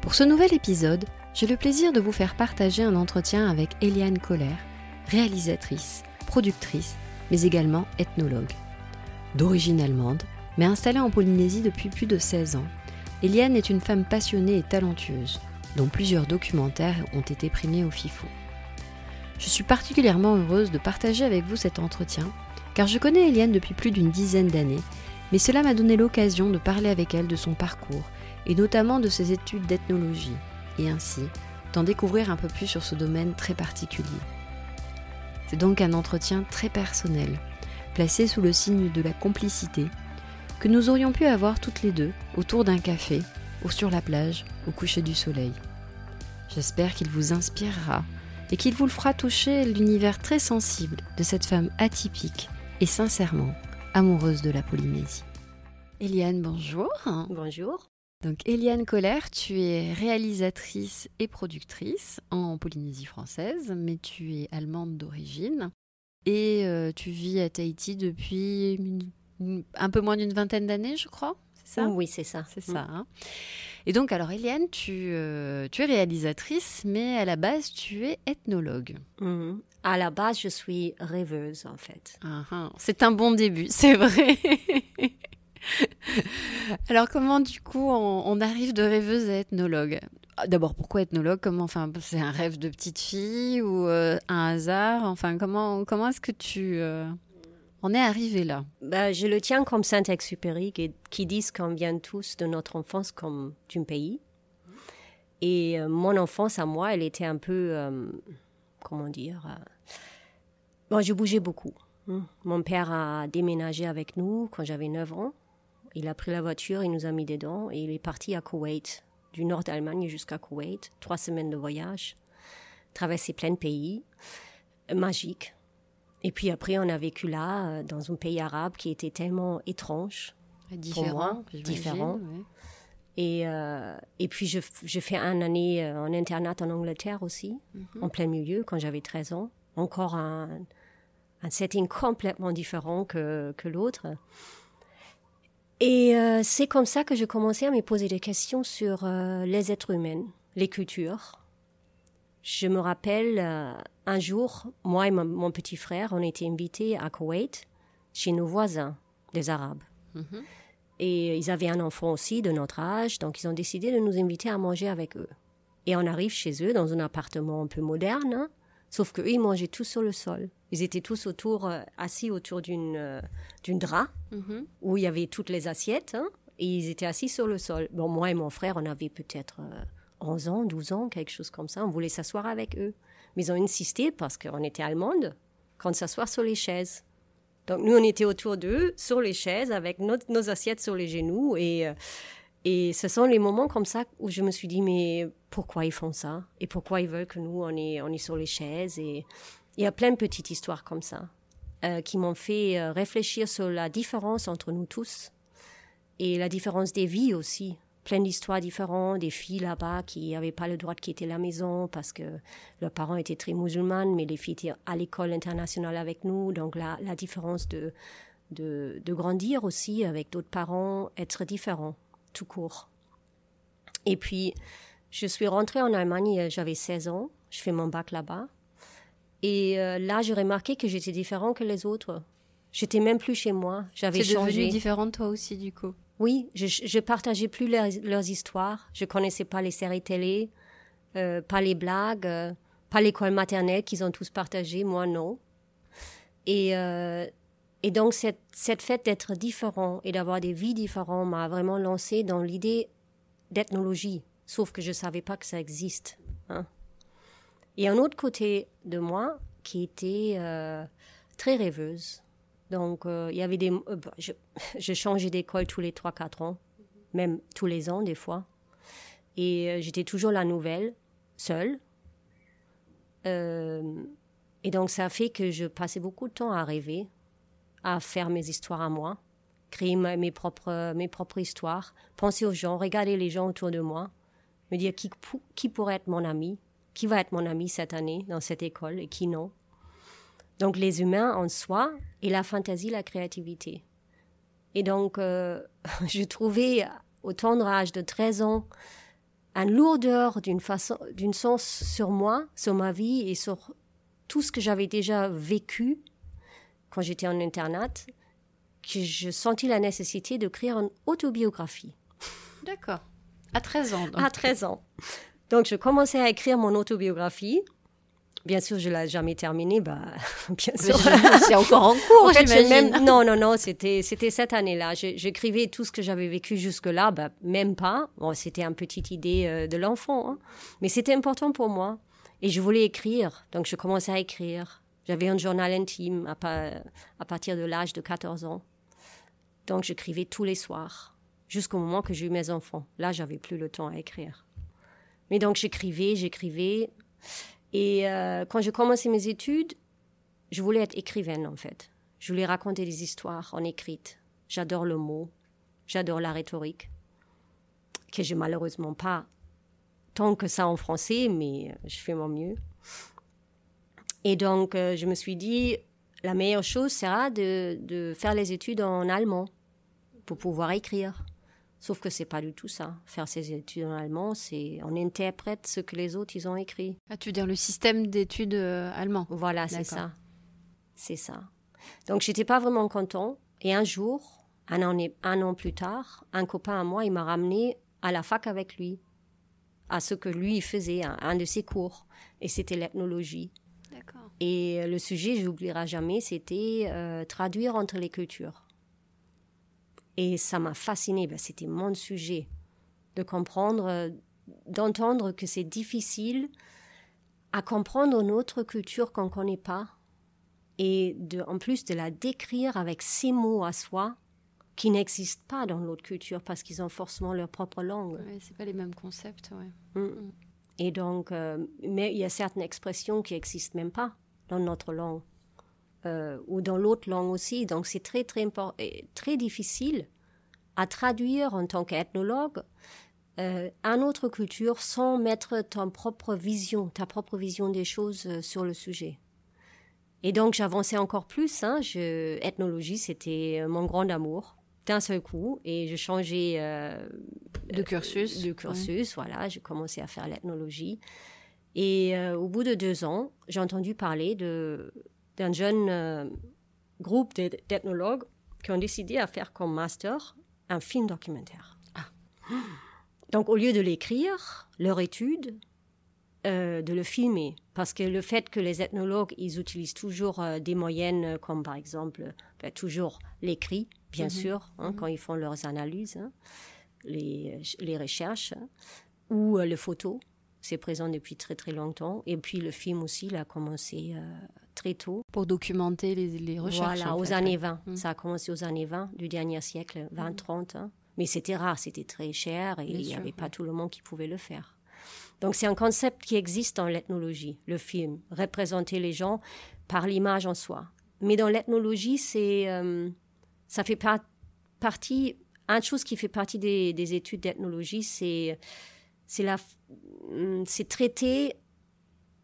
Pour ce nouvel épisode, j'ai le plaisir de vous faire partager un entretien avec Eliane Colère, réalisatrice, productrice, mais également ethnologue. D'origine allemande, mais installée en Polynésie depuis plus de 16 ans, Eliane est une femme passionnée et talentueuse, dont plusieurs documentaires ont été primés au FIFO. Je suis particulièrement heureuse de partager avec vous cet entretien, car je connais Eliane depuis plus d'une dizaine d'années, mais cela m'a donné l'occasion de parler avec elle de son parcours et notamment de ses études d'ethnologie, et ainsi d'en découvrir un peu plus sur ce domaine très particulier. C'est donc un entretien très personnel, placé sous le signe de la complicité, que nous aurions pu avoir toutes les deux autour d'un café ou sur la plage au coucher du soleil. J'espère qu'il vous inspirera et qu'il vous le fera toucher l'univers très sensible de cette femme atypique et sincèrement amoureuse de la Polynésie. Eliane, bonjour. Bonjour. Donc Eliane Colère, tu es réalisatrice et productrice en Polynésie française, mais tu es allemande d'origine et euh, tu vis à Tahiti depuis une- une- un peu moins d'une vingtaine d'années, je crois. C'est ça? Oui, c'est ça. C'est ça. hein. Et donc, alors Eliane, tu, euh, tu es réalisatrice, mais à la base, tu es ethnologue. Mhm. À la base, je suis rêveuse, en fait. Ah, ah. C'est un bon début, c'est vrai. Alors comment du coup on, on arrive de rêveuse à ethnologue? D'abord pourquoi ethnologue? Comment enfin c'est un rêve de petite fille ou euh, un hasard? Enfin comment comment est-ce que tu euh, en es arrivé là? Ben, je le tiens comme Saint-Exupéry qui, qui disent qu'on vient tous de notre enfance comme d'un pays. Et euh, mon enfance à moi, elle était un peu, euh, comment dire, euh, bon, je bougeais beaucoup. Mon père a déménagé avec nous quand j'avais 9 ans. Il a pris la voiture, il nous a mis dedans et il est parti à Koweït, du nord d'Allemagne jusqu'à Koweït. Trois semaines de voyage, traversé plein de pays, magique. Et puis après, on a vécu là, euh, dans un pays arabe qui était tellement étrange. Différent, j'imagine, différent. ouais. Et, euh, et puis, je, je fais un année euh, en internat en Angleterre aussi, en plein milieu, quand j'avais 13 ans. Encore un, un setting complètement différent que, que l'autre. Et euh, c'est comme ça que j'ai commencé à me poser des questions sur euh, les êtres humains, les cultures. Je me rappelle euh, un jour, moi et mon, mon petit frère, on était invités à Koweït chez nos voisins, des Arabes. Mhm. Et ils avaient un enfant aussi de notre âge, donc ils ont décidé de nous inviter à manger avec eux. Et on arrive chez eux dans un appartement un peu moderne, hein, sauf qu'eux, ils mangeaient tous sur le sol. Ils étaient tous autour, euh, assis autour d'une euh, d'une drap, Mhm. où il y avait toutes les assiettes, hein, et ils étaient assis sur le sol. Bon, moi et mon frère, on avait peut-être euh, 11 ans, 12 ans, quelque chose comme ça. On voulait s'asseoir avec eux. Mais ils ont insisté, parce qu'on était allemandes, qu'on s'assoie sur les chaises. Donc nous, on était autour d'eux, sur les chaises, avec nos, nos assiettes sur les genoux. Et, euh, et ce sont les moments comme ça où je me suis dit, mais pourquoi ils font ça? Et pourquoi ils veulent que nous, on est, on est sur les chaises? Et il y a plein de petites histoires comme ça euh, qui m'ont fait euh, réfléchir sur la différence entre nous tous et la différence des vies aussi. Plein d'histoires différentes, des filles là-bas qui n'avaient pas le droit de quitter la maison parce que leurs parents étaient très musulmans, mais les filles étaient à l'école internationale avec nous. Donc la, différence de, de, de grandir aussi avec d'autres parents, être différent, tout court. Et puis, je suis rentrée en Allemagne, euh, j'avais 16 ans, je fais mon bac là-bas. Et euh, là, j'ai remarqué que j'étais différent que les autres. J'étais même plus chez moi, j'avais changé. différent de toi aussi du coup. Oui, je, je partageais plus leurs, leurs histoires. Je connaissais pas les séries télé, euh, pas les blagues, euh, pas l'école maternelle qu'ils ont tous partagé. Moi, non. Et, et donc, cette, cette fait d'être différent et d'avoir des vies différentes m'a vraiment lancé dans l'idée d'ethnologie. Sauf que je savais pas que ça existe. Hein. Et un autre côté de moi qui était euh, très rêveuse. Donc, euh, il y avait des. euh, bah, je, je changeais d'école tous les 3-4 ans, même tous les ans, des fois. Et euh, j'étais toujours la nouvelle, seule. Euh, et donc ça fait que je passais beaucoup de temps à rêver, à faire mes histoires à moi, créer mes propres, mes propres histoires, penser aux gens, regarder les gens autour de moi, me dire qui, qui pourrait être mon ami, qui va être mon ami cette année dans cette école et qui non. Donc les humains en soi et la fantaisie, la créativité. Et donc, euh, je trouvais au tendre âge de 13 ans une lourdeur d'une façon, d'une sens sur moi, sur ma vie et sur tout ce que j'avais déjà vécu quand j'étais en internat, que je sentis la nécessité d'écrire une autobiographie. D'accord. À 13 ans. À 13 ans. Donc, je commençais à écrire mon autobiographie. Bien sûr, je l'ai jamais terminée, bah, bien sûr. C'est encore en cours, j'imagine. Non, non, non, c'était, c'était cette année-là. J'écrivais tout ce que j'avais vécu jusque-là, bah, même pas. Bon, c'était une petite idée euh, de l'enfant, hein. mais c'était important pour moi. Et je voulais écrire, donc je commençais à écrire. J'avais un journal intime à, partir de l'âge de 14 ans. Donc j'écrivais tous les soirs, jusqu'au moment que j'ai eu mes enfants. Là, j'avais plus le temps à écrire. Mais donc j'écrivais, j'écrivais. Et euh, quand j'ai commencé mes études, je voulais être écrivaine en fait. Je voulais raconter des histoires en écrite. J'adore le mot, j'adore la rhétorique, que j'ai malheureusement pas tant que ça en français, mais je fais mon mieux. Et donc euh, je me suis dit, la meilleure chose sera de, de faire les études en allemand pour pouvoir écrire. Sauf que c'est pas du tout ça. Faire ses études en allemand, c'est on interprète ce que les autres ils ont écrit. Ah, tu veux dire le système d'études euh, allemand Voilà, c'est ça. C'est ça. Donc j'étais pas vraiment content. Et un jour, un an, un an plus tard, un copain à moi, il m'a ramené à la fac avec lui, à ce que lui faisait, un, de ses cours. Et c'était l'ethnologie. Et le sujet, je n'oublierai jamais, c'était euh, traduire entre les cultures. Et ça m'a fasciné. Ben, C'était mon sujet de comprendre, euh, d'entendre que c'est difficile à comprendre une autre culture qu'on ne connaît pas et de, en plus de la décrire avec ces mots à soi qui n'existent pas dans l'autre culture parce qu'ils ont forcément leur propre langue. Ouais, c'est pas les mêmes concepts, ouais. Mm. Mm. Et donc, euh, mais il y a certaines expressions qui n'existent même pas dans notre langue. Euh, ou dans l'autre langue aussi. Donc c'est très, très, très difficile à traduire en tant qu'ethnologue euh, une autre culture sans mettre ta propre vision, ta propre vision des choses euh, sur le sujet. Et donc j'avançais encore plus. Hein, je, ethnologie, c'était mon grand amour d'un seul coup et je changeais de cursus. De cursus, voilà. J'ai commencé à faire l'ethnologie. Et au bout de deux ans, j'ai entendu parler de d'un jeune euh, groupe d'ethnologues qui ont décidé à faire comme master un film documentaire. Ah. Donc au lieu de l'écrire, leur étude, euh, de le filmer. Parce que le fait que les ethnologues, ils utilisent toujours euh, des moyennes comme par exemple, ben, toujours l'écrit, bien mhm. sûr, hein, mhm. quand ils font leurs analyses, hein, les, les, recherches, hein, ou le photo. C'est présent depuis très très longtemps. Et puis le film aussi, il a commencé très tôt. Pour documenter les, recherches. Voilà, aux années 20. Hum. Ça a commencé aux années 20 du dernier siècle, 20-30. Hein. Mais c'était rare, c'était très cher et il n'y avait pas tout le monde qui pouvait le faire. Donc c'est un concept qui existe dans l'ethnologie, le film, représenter les gens par l'image en soi. Mais dans l'ethnologie, c'est euh, ça fait partie. Une chose qui fait partie des, des études d'ethnologie, c'est c'est la hum, c'est traiter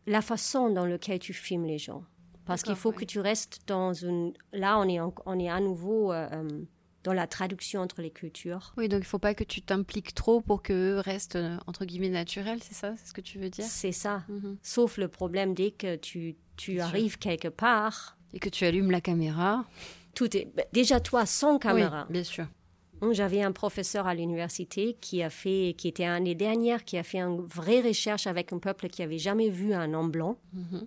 la façon dans laquelle tu filmes les gens. Parce qu'il faut que tu restes dans une... Là, on est, on est à nouveau euh, euh, dans la traduction entre les cultures. Oui, donc il ne faut pas que tu t'impliques trop pour qu'eux restent, euh, entre guillemets, naturels, c'est ça C'est ce que tu veux dire? C'est ça. Mhm. Sauf le problème dès que tu, tu arrives quelque part... Et que tu allumes la caméra. Tout est... Bah, déjà, toi, sans caméra. Oui, bien sûr. J'avais un professeur à l'université qui a fait, qui était un des dernières, qui a fait une vraie recherche avec un peuple qui avait jamais vu un homme blanc. Mhm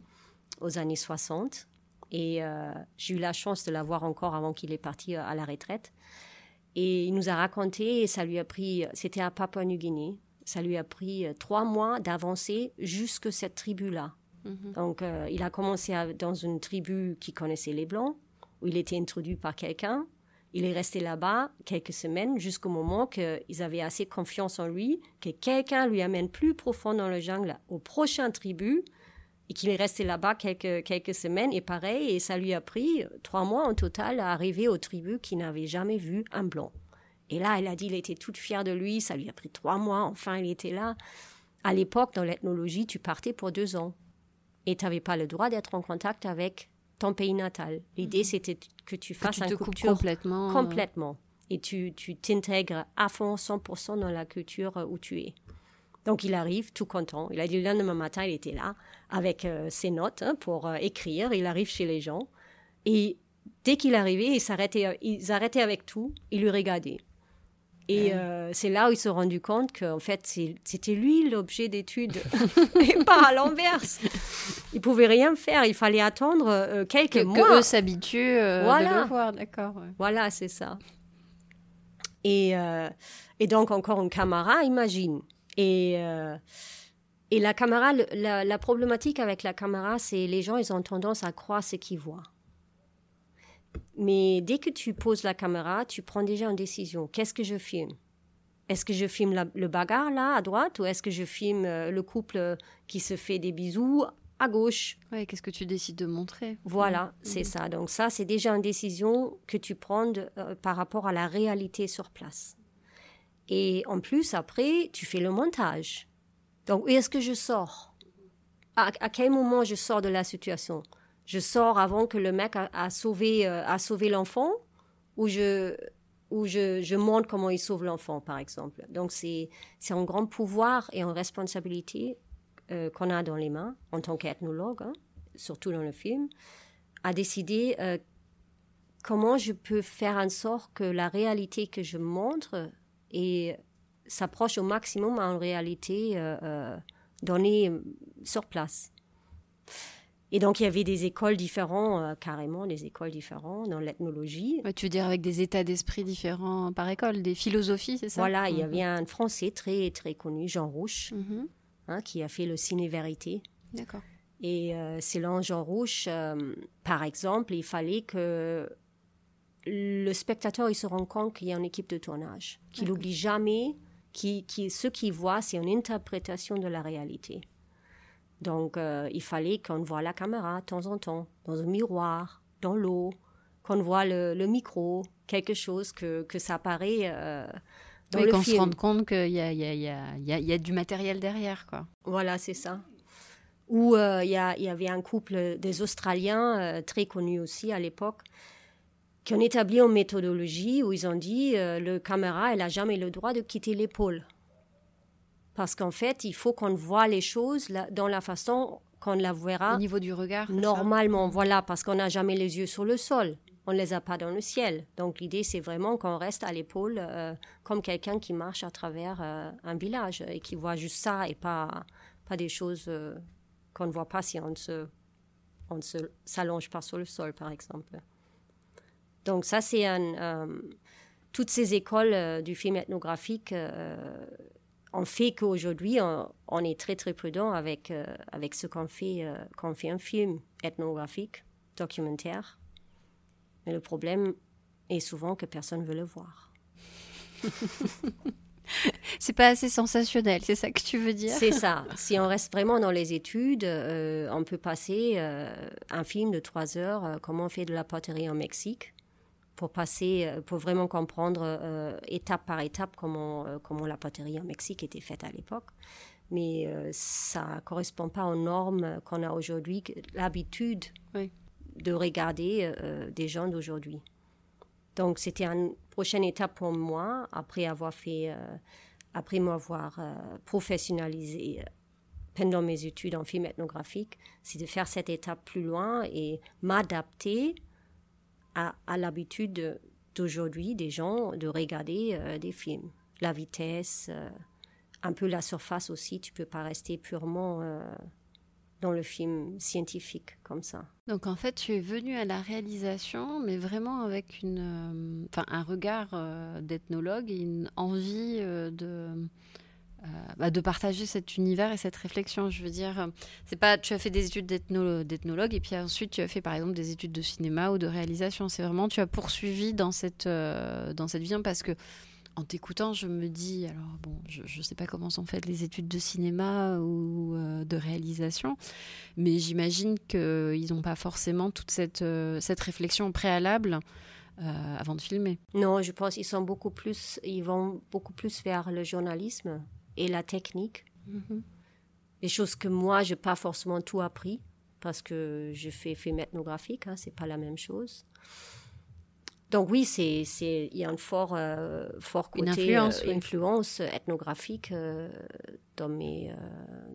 aux années 60. Et euh, j'ai eu la chance de l'avoir encore avant qu'il est parti euh, à la retraite. Et il nous a raconté, et ça lui a pris, c'était à Papua-New-Guinée, ça lui a pris euh, trois mois d'avancer jusque cette tribu-là. Mhm. Donc, il a commencé dans une tribu qui connaissait les Blancs, où il était introduit par quelqu'un. Il est resté là-bas quelques semaines jusqu'au moment qu'ils avaient assez confiance en lui, que quelqu'un lui amène plus profond dans le jungle, au prochain tribu, et qu'il est resté là-bas quelques, quelques semaines. Et pareil, et ça lui a pris trois mois en total à arriver aux tribus qui n'avaient jamais vu un blanc. Et là, elle a dit, il était toute fière de lui, ça lui a pris trois mois, enfin, il était là. À l'époque, dans l'ethnologie, tu partais pour deux ans. Et tu n'avais pas le droit d'être en contact avec ton pays natal. L'idée, mhm. c'était que tu fasses un culture complètement. Euh. Complètement. Et tu t'intègres à fond, 100% dans la culture où tu es. Donc, il arrive tout content. Il a dit le lendemain matin, il était là avec euh, ses notes hein, pour euh, écrire. Il arrive chez les gens. Et dès qu'il arrivait, ils s'arrêtaient, ils arrêtaient avec tout. Ils lui regardaient. Et euh, c'est là où ils se sont rendus compte qu'en fait, c'était lui l'objet d'étude et pas à l'inverse. Ils pouvaient rien faire. Il fallait attendre euh, quelques mois. Que eux s'habituent euh, voilà. le voir, d'accord. Voilà, c'est ça. Et, et, donc, encore une caméra, imagine. Et, et la caméra, la, la problématique avec la caméra, c'est les gens, ils ont tendance à croire ce qu'ils voient. Mais dès que tu poses la caméra, tu prends déjà une décision. Qu'est-ce que je filme? Est-ce que je filme le bagarre là à droite ou est-ce que je filme euh, le couple qui se fait des bisous à gauche? Oui, qu'est-ce que tu décides de montrer? Voilà, mmh. c'est mmh. ça. Donc ça, c'est déjà une décision que tu prends euh, par rapport à la réalité sur place. Et en plus, après, tu fais le montage. Donc, où est-ce que je sors? À quel moment je sors de la situation? Je sors avant que le mec a, sauvé, euh, a sauvé l'enfant, ou je, ou je, montre comment il sauve l'enfant, par exemple. Donc, c'est un grand pouvoir et une responsabilité euh, qu'on a dans les mains en tant qu'ethnologue, hein, surtout dans le film, à décider euh, comment je peux faire en sorte que la réalité que je montre s'approche au maximum à une réalité donnée sur place. Et donc, il y avait des écoles différentes, euh, carrément des écoles différentes dans l'ethnologie. tu veux dire avec des états d'esprit différents par école, des philosophies, c'est ça? Voilà, il y mhm. avait un Français très, très connu, Jean Rouche, mhm. hein, qui a fait le Ciné Vérité. D'accord. Et euh, selon Jean Rouche, euh, par exemple, il fallait que le spectateur il se rende compte qu'il y a une équipe de tournage, qu'il n'oublie jamais, qui, qui, ce qu'il voit, c'est une interprétation de la réalité. Donc, euh, il fallait qu'on voit la caméra de temps en temps, dans un miroir, dans l'eau, qu'on voit le, micro, quelque chose que, que ça apparaît euh, dans le film. qu'on se rende compte qu'il y a, y, a, y, a, y a, du matériel derrière, quoi. Voilà, c'est ça. Ou euh, il y, y, avait un couple des Australiens, très connus aussi à l'époque, qui ont établi une méthodologie où ils ont dit le caméra, elle n'a jamais le droit de quitter l'épaule. Parce qu'en fait, il faut qu'on voit les choses dans la façon qu'on la verra. Au niveau du regard Normalement, voilà, parce qu'on n'a jamais les yeux sur le sol. On ne les a pas dans le ciel. Donc l'idée, c'est vraiment qu'on reste à l'épaule euh, comme quelqu'un qui marche à travers euh, un village et qui voit juste ça et pas, pas des choses euh, qu'on ne voit pas si on se, on se s'allonge pas sur le sol, par exemple. Donc ça, c'est un... toutes ces écoles du film ethnographique on fait qu'aujourd'hui, on, est très très prudent avec, euh, avec ce qu'on fait, euh, quand on fait un film ethnographique, documentaire. Mais le problème est souvent que personne ne veut le voir. c'est pas assez sensationnel, c'est ça que tu veux dire? C'est ça. Si on reste vraiment dans les études, euh, on peut passer un film de trois heures, comment on fait de la poterie en Mexique, pour passer, euh, pour vraiment comprendre euh, étape par étape comment, euh, comment la poterie en Mexique était faite à l'époque. Mais ça ne correspond pas aux normes qu'on a aujourd'hui, l'habitude de regarder des gens d'aujourd'hui. Donc c'était une prochaine étape pour moi, après avoir fait, après m'avoir professionnalisé pendant mes études en film ethnographique, c'est de faire cette étape plus loin et m'adapter à, l'habitude d'aujourd'hui des gens de regarder euh, des films. La vitesse, euh, un peu la surface aussi, tu peux pas rester purement euh, dans le film scientifique comme ça. Donc en fait, tu es venu à la réalisation, mais vraiment avec une, un regard d'ethnologue et une envie de bah, de partager cet univers et cette réflexion. Je veux dire, c'est pas tu as fait des études d'ethnologue et puis ensuite tu as fait par exemple des études de cinéma ou de réalisation. C'est vraiment tu as poursuivi dans cette dans cette vision parce que en t'écoutant, je me dis, alors bon, je ne sais pas comment sont faites les études de cinéma ou euh, de réalisation, mais j'imagine qu'ils n'ont pas forcément toute cette, euh, cette réflexion préalable euh, avant de filmer. Non, je pense qu'ils sont beaucoup plus, ils vont beaucoup plus vers le journalisme et la technique. Mm-hmm. Des choses que moi, je n'ai pas forcément tout appris parce que je fais film ethnographique, hein, c'est pas la même chose. Donc oui, c'est c'est il y a un fort euh, fort côté influence, euh, influence, ethnographique euh, dans mes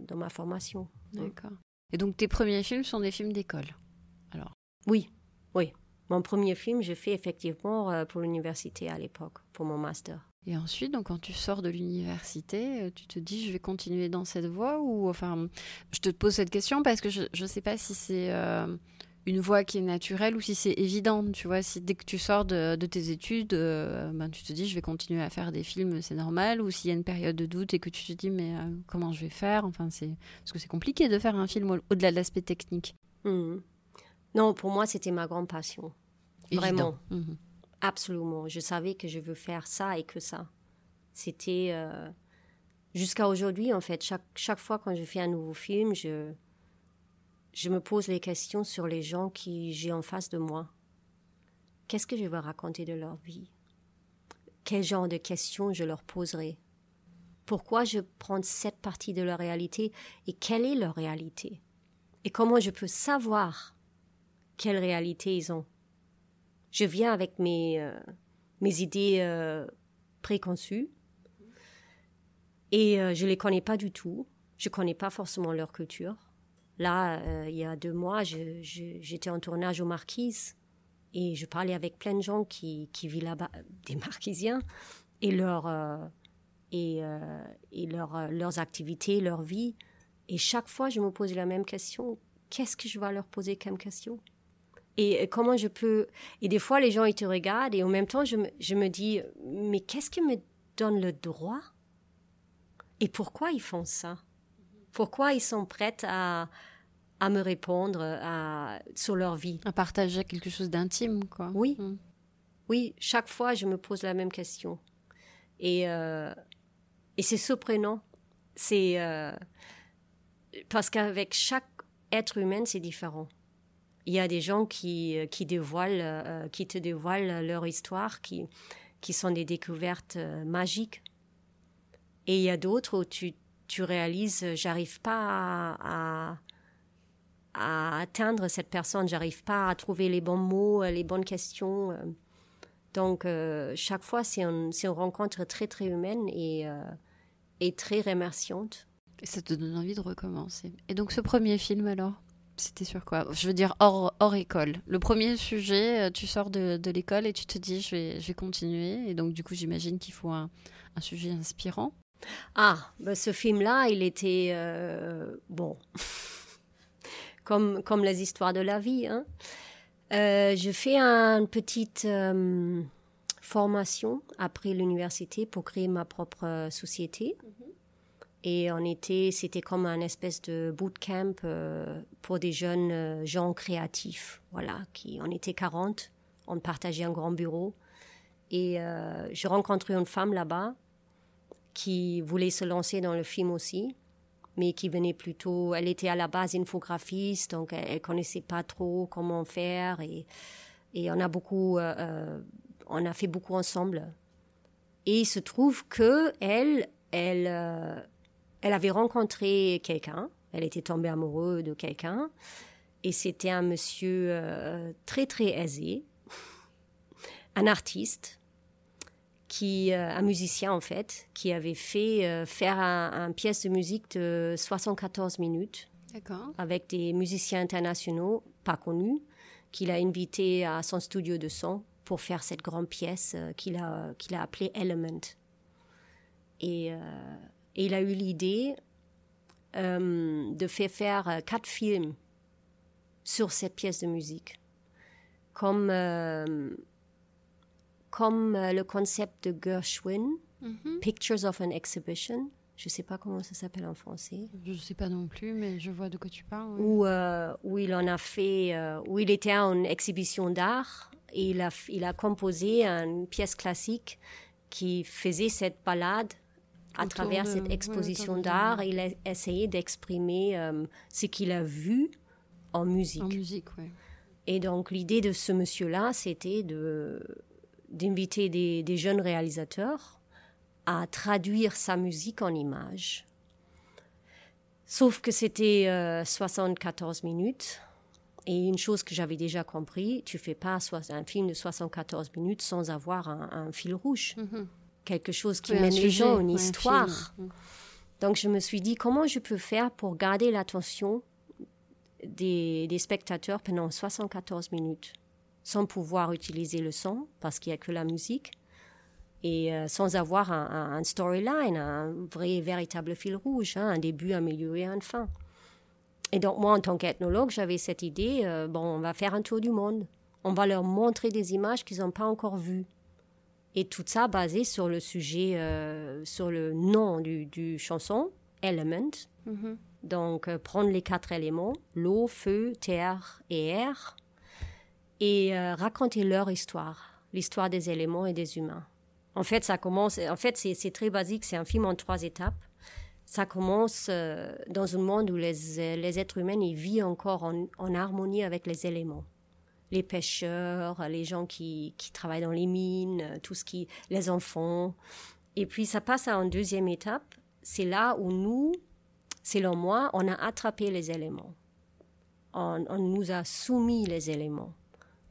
dans ma formation. D'accord. Et donc tes premiers films sont des films d'école. Alors? Oui, oui. Mon premier film, j'ai fait effectivement pour l'université à l'époque, pour mon master. Et ensuite, donc, quand tu sors de l'université, tu te dis, je vais continuer dans cette voie ou, enfin, je te pose cette question parce que je ne sais pas si c'est une voie qui est naturelle ou si c'est évident, tu vois, si dès que tu sors de, tes études, euh, ben, tu te dis je vais continuer à faire des films, c'est normal, ou s'il y a une période de doute et que tu te dis mais euh, comment je vais faire, enfin c'est parce que c'est compliqué de faire un film au-delà de l'aspect technique. Mmh. Non, pour moi c'était ma grande passion, vraiment, mmh. Absolument. Je savais que je veux faire ça et que ça. C'était euh, jusqu'à aujourd'hui en fait. Chaque chaque fois quand je fais un nouveau film, je je me pose les questions sur les gens qui j'ai en face de moi. Qu'est-ce que je vais raconter de leur vie? Quel genre de questions je leur poserai? Pourquoi je prends cette partie de leur réalité et quelle est leur réalité? Et comment je peux savoir quelle réalité ils ont? Je viens avec mes, euh, mes idées euh, préconçues et euh, je ne les connais pas du tout. Je ne connais pas forcément leur culture. Là, il y a deux mois, j'étais en tournage aux Marquises et je parlais avec plein de gens qui, vivent là-bas, des Marquisiens, et, leur, et, et leurs activités, leur vie. Et chaque fois, je me posais la même question. Qu'est-ce que je vais leur poser comme question? Et comment je peux... Et des fois, les gens, ils te regardent et en même temps, je me, je me dis, mais qu'est-ce qui me donne le droit? Et pourquoi ils font ça? Pourquoi ils sont prêts à, à me répondre à, sur leur vie? À partager quelque chose d'intime, quoi. Oui. Mm. Oui, chaque fois, je me pose la même question. Et, euh, et c'est surprenant. C'est euh, parce qu'avec chaque être humain, c'est différent. Il y a des gens qui, euh, qui te dévoilent leur histoire, qui, sont des découvertes magiques. Et il y a d'autres où tu, réalises, j'arrive pas à atteindre cette personne. J'arrive pas à trouver les bons mots, euh, les bonnes questions. Euh. Donc, euh, chaque fois, c'est une rencontre très, très humaine et, et très remerciante. Et ça te donne envie de recommencer. Et donc, ce premier film, alors? C'était sur quoi Je veux dire, hors, hors école. Le premier sujet, tu sors de, de l'école et tu te dis, je vais, je vais continuer. Et donc, du coup, j'imagine qu'il faut un, un, sujet inspirant. Ah, ben ce film-là, il était... bon comme, comme les histoires de la vie. Hein. Euh, je fais une petite euh, formation après l'université pour créer ma propre euh, société. Mm-hmm. Et on était, c'était comme un espèce de bootcamp pour des jeunes gens créatifs. Voilà, qui, on était 40, on partageait un grand bureau. Et j'ai rencontré une femme là-bas qui voulait se lancer dans le film aussi mais qui venait plutôt, elle était à la base infographiste, donc elle, ne connaissait pas trop comment faire et, et on a beaucoup, euh, euh, on a fait beaucoup ensemble. Et il se trouve que elle, elle, euh, elle avait rencontré quelqu'un, elle était tombée amoureuse de quelqu'un, et c'était un monsieur très très aisé, un artiste, qui, euh, un musicien en fait, qui avait fait euh, faire un, pièce de musique de 74 minutes avec des musiciens internationaux pas connus qu'il a invité à son studio de son pour faire cette grande pièce euh, qu'il a, qu'il a appelée Element. Et, et, il a eu l'idée de faire faire quatre films sur cette pièce de musique. Comme comme euh, le concept de Gershwin, mm-hmm. Pictures of an Exhibition, Je ne sais pas comment ça s'appelle en français. Je ne sais pas non plus, mais je vois de quoi tu parles. Où, euh, où il en a fait, euh, où il était à une exhibition d'art et il a, il a composé une pièce classique qui faisait cette balade à travers cette exposition d'art. Il a essayé d'exprimer euh, ce qu'il a vu en musique. En musique, oui. Et donc l'idée de ce monsieur-là, c'était de d'inviter des, des, jeunes réalisateurs à traduire sa musique en images. Sauf que c'était 74 euh, minutes. Et une chose que j'avais déjà compris, tu fais pas un film de 74 minutes sans avoir un, fil rouge. Mm-hmm. Quelque chose qui mène les gens, une histoire. Mm. Donc je me suis dit, comment je peux faire pour garder l'attention des, spectateurs pendant 74 minutes, sans pouvoir utiliser le son, parce qu'il n'y a que la musique, et euh, sans avoir un, storyline, un vrai, véritable fil rouge, hein, un début, un milieu et une fin. Et donc moi, en tant qu'ethnologue, j'avais cette idée, euh, bon, on va faire un tour du monde. On va leur montrer des images qu'ils n'ont pas encore vues. Et tout ça basé sur le sujet, euh, sur le nom du, du chanson, Element. Mm-hmm. Donc, euh, prendre les quatre éléments, l'eau, feu, terre et air, et euh, raconter leur histoire, l'histoire des éléments et des humains. En fait, ça commence, en fait, c'est très basique, c'est un film en trois étapes. Ça commence dans un monde où les, les êtres humains ils vivent encore en, en, harmonie avec les éléments. Les pêcheurs, les gens qui, qui travaillent dans les mines, tout ce qui, les enfants. Et puis ça passe à une deuxième étape. C'est là où nous, Selon moi, on a attrapé les éléments. On, nous a soumis les éléments.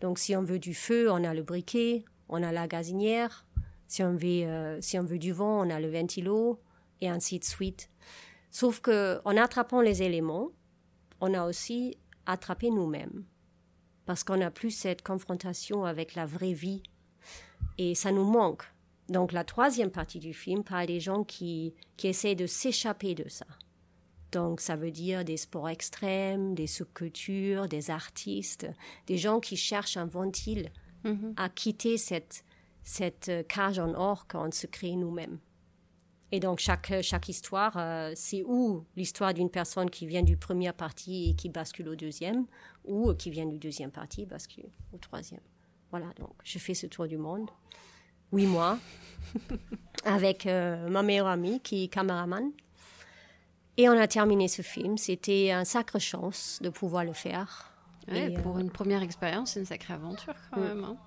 Donc, si on veut du feu, on a le briquet, on a la gazinière. Si on veut, euh, si on veut du vent, on a le ventilo, et ainsi de suite. Sauf que, en attrapant les éléments, on a aussi attrapé nous-mêmes. Parce qu'on n'a plus cette confrontation avec la vraie vie. Et ça nous manque. Donc, la troisième partie du film parle des gens qui, qui essaient de s'échapper de ça. Donc ça veut dire des sports extrêmes, des subcultures, des artistes, des gens qui cherchent un ventile mhm. à quitter cette, cette cage en or qu'on se crée nous-mêmes. Et donc chaque, chaque histoire, euh, c'est ou l'histoire d'une personne qui vient du premier parti et qui bascule au deuxième, ou qui vient du deuxième parti et bascule au troisième. Voilà, donc je fais ce tour du monde, huit mois, avec euh, ma meilleure amie qui est caméraman. Et on a terminé ce film. C'était un sacre chance de pouvoir le faire. pour une première expérience, c'est une sacrée aventure quand mm. même. Hein.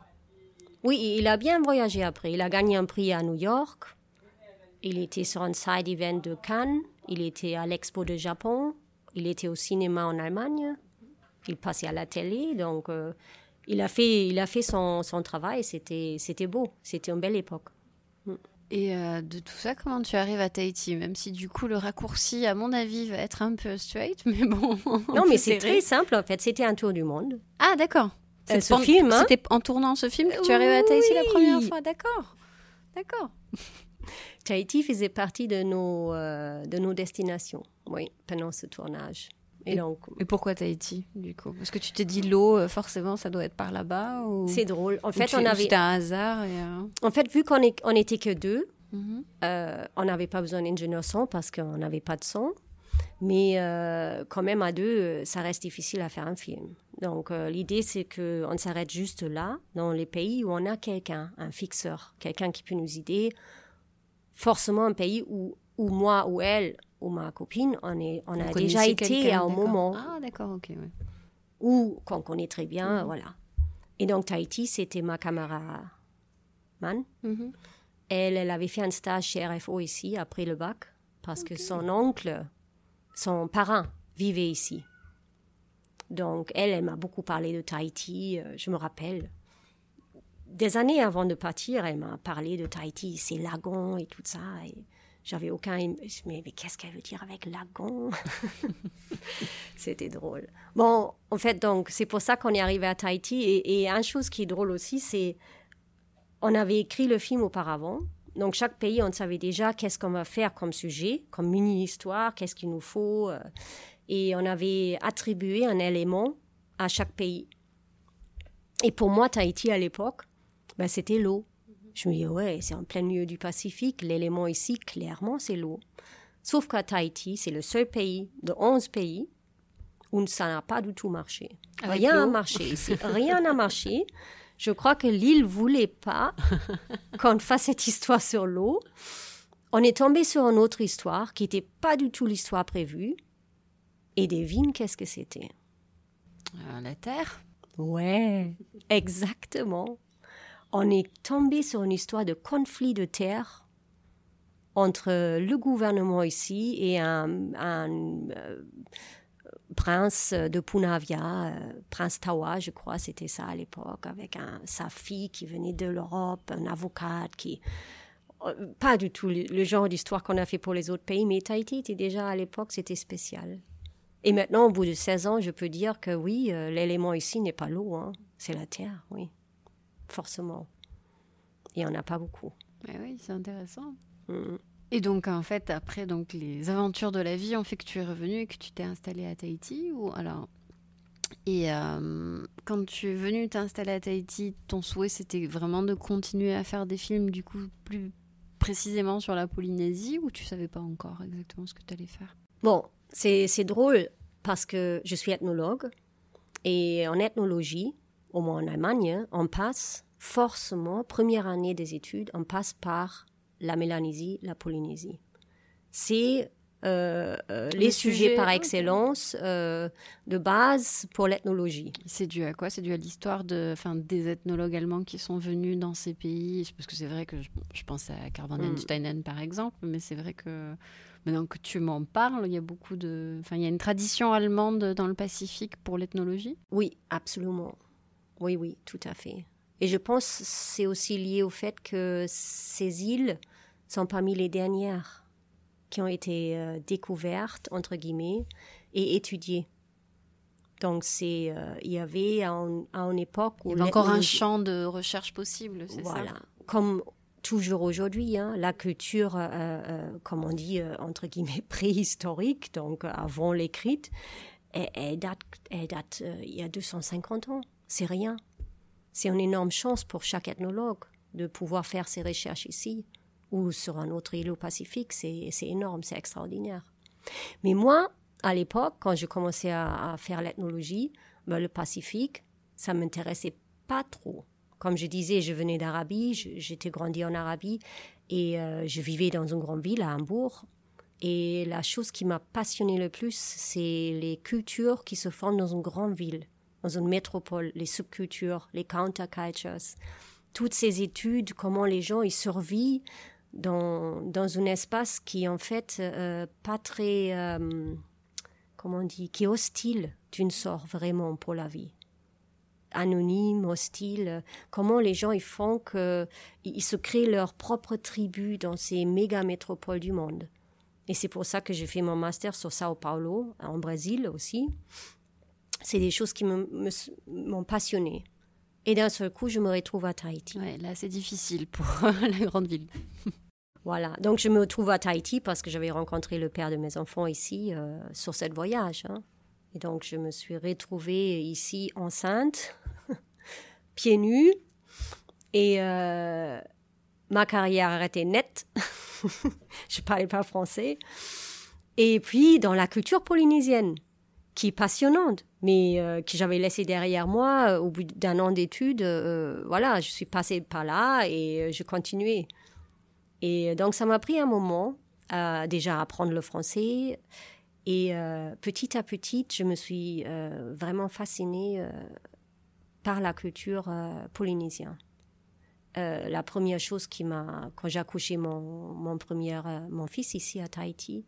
Oui, il a bien voyagé après. Il a gagné un prix à New York. Il était sur un side event de Cannes. Il était à l'expo de Japon. Il était au cinéma en Allemagne. Il passait à la télé. Donc, euh, il a fait, il a fait son, son travail. C'était, c'était beau. C'était une belle époque. Et euh, de tout ça, comment tu arrives à Tahiti? Même si du coup le raccourci, à mon avis, va être un peu straight, mais bon. Non, mais c'est très simple en fait. C'était un tour du monde. Ah, d'accord. C'est ce film. Hein C'était en tournant ce film que tu arrives à Tahiti la première fois. D'accord. D'accord. Tahiti faisait partie de nos, euh, de nos destinations, oui, pendant ce tournage. Et, donc, et pourquoi Tahiti, du coup? Parce que tu t'es dit l'eau, euh, forcément, ça doit être par là-bas ou... C'est drôle. En fait, on avait. C'était un hasard. Euh, en fait, vu qu'on est, on était que deux, mhm. euh, on n'avait pas besoin d'ingénieur son parce qu'on n'avait pas de son. Mais quand même, à deux, ça reste difficile à faire un film. Donc, l'idée, c'est qu'on s'arrête juste là, dans les pays où on a quelqu'un, un fixeur, quelqu'un qui peut nous aider. Forcément, un pays où, où moi ou elle, ou ma copine, on, est, on, a déjà été à un moment. Ah, d'accord, ok. Ou qu'on connaît très bien, mhm. voilà. Et donc, Tahiti, c'était ma camarade man. Mhm. Elle, elle avait fait un stage chez RFO ici, après le bac, parce que son oncle, son parent, vivait ici. Donc, elle, elle m'a beaucoup parlé de Tahiti, euh, je me rappelle. Des années avant de partir, elle m'a parlé de Tahiti, ses lagons et tout ça. Et j'avais aucun. Mais, mais qu'est-ce qu'elle veut dire avec lagon? C'était drôle. Bon, en fait, donc, c'est pour ça qu'on est arrivé à Tahiti. Et, et une chose qui est drôle aussi, c'est. On avait écrit le film auparavant. Donc, chaque pays, on savait déjà qu'est-ce qu'on va faire comme sujet, comme mini-histoire, qu'est-ce qu'il nous faut. Euh, et on avait attribué un élément à chaque pays. Et pour moi, Tahiti, à l'époque, ben, c'était l'eau. Je me dis, ouais, c'est en plein milieu du Pacifique. L'élément ici, clairement, c'est l'eau. Sauf qu'à Tahiti, c'est le seul pays de 11 pays où ça n'a pas du tout marché. rien n'a marché ici. Rien n'a marché. Je crois que l'île voulait pas qu'on fasse cette histoire sur l'eau. On est tombé sur une autre histoire qui n'était pas du tout l'histoire prévue. Et devine qu'est-ce que c'était? Euh, La Terre Ouais, exactement. On est tombé sur une histoire de conflit de terre entre le gouvernement ici et un, euh, prince de Punavia, euh, prince Tawa, je crois, c'était ça à l'époque, avec sa fille qui venait de l'Europe, un avocat qui pas du tout le, genre d'histoire qu'on a fait pour les autres pays, mais Tahiti était déjà à l'époque, c'était spécial. Et maintenant, au bout de 16 ans, je peux dire que oui, euh, l'élément ici n'est pas l'eau, hein. c'est la terre, oui, forcément. Il n'y en a pas beaucoup. oui, c'est intéressant. Mm. Et donc, en fait, après, donc, les aventures de la vie ont fait que tu es revenu et que tu t'es installé à Tahiti ou alors et euh, quand tu es venu t'installer à Tahiti, ton souhait c'était vraiment de continuer à faire des films du coup plus précisément sur la Polynésie ou tu savais pas encore exactement ce que tu allais faire? Bon, c'est drôle parce que je suis ethnologue et en ethnologie, au moins en Allemagne, on passe forcément, première année des études, on passe par la Mélanésie, la Polynésie. C'est euh, euh, les, sujets, par excellence euh, de base pour l'ethnologie. C'est dû à quoi? C'est dû à l'histoire de, des ethnologues allemands qui sont venus dans ces pays? Parce que c'est vrai que je, pense à Carl mm. par exemple, mais c'est vrai que maintenant que tu m'en parles, il y a beaucoup de, enfin, il y a une tradition allemande dans le Pacifique pour l'ethnologie? Oui, absolument. Oui, oui, tout à fait. Et je pense que c'est aussi lié au fait que ces îles sont parmi les dernières qui ont été euh, découvertes, entre guillemets, et étudiées. Donc, c'est, euh, il y avait à, une époque où... Il y avait encore un champ de recherche possible, c'est voilà. ça Comme toujours aujourd'hui, hein, la culture, euh, comme on dit, entre guillemets, préhistorique, donc avant l'écrite, elle, date, elle date il y a 250 ans. C'est rien. C'est une énorme chance pour chaque ethnologue de pouvoir faire ses recherches ici ou sur un autre au Pacifique, c'est énorme, c'est extraordinaire. Mais moi, à l'époque, quand je commençais à, faire l'ethnologie, ben, le Pacifique, ça m'intéressait pas trop. Comme je disais, je venais d'Arabie, j'étais grandi en Arabie et euh, je vivais dans une grande ville, à Hambourg. Et la chose qui m'a passionné le plus, c'est les cultures qui se forment dans une grande ville, dans une métropole, les subcultures, les countercultures. Toutes ces études, comment les gens y survivent dans, dans un espace qui en fait euh, pas très, euh, comment on dit, qui est hostile d'une sorte vraiment pour la vie. Anonyme, hostile, comment les gens ils font que ils se créent leur propre tribu dans ces méga métropoles du monde. Et c'est pour ça que j'ai fait mon master sur Sao Paulo, en Brésil aussi. C'est des choses qui m'ont passionné. Et d'un seul coup, je me retrouve à Tahiti. Ouais, là, c'est difficile pour la grande ville. Voilà. Donc, je me retrouve à Tahiti parce que j'avais rencontré le père de mes enfants ici euh, sur cette voyage. Hein. Et donc, je me suis retrouvée ici enceinte, pieds nus. Et euh, ma carrière arrêtée net. je ne parlais pas français. Et puis, dans la culture polynésienne, qui est passionnante, mais euh, que j'avais laissé derrière moi au bout d'un an d'études. voilà, je suis passée par là et je continuais. Et donc, ça m'a pris un moment à déjà apprendre le français. Et euh, petit à petit, je me suis euh, vraiment fascinée euh, par la culture polynésienne. la première chose qui m'a, quand j'ai accouché mon, mon, premier, mon fils ici à Tahiti,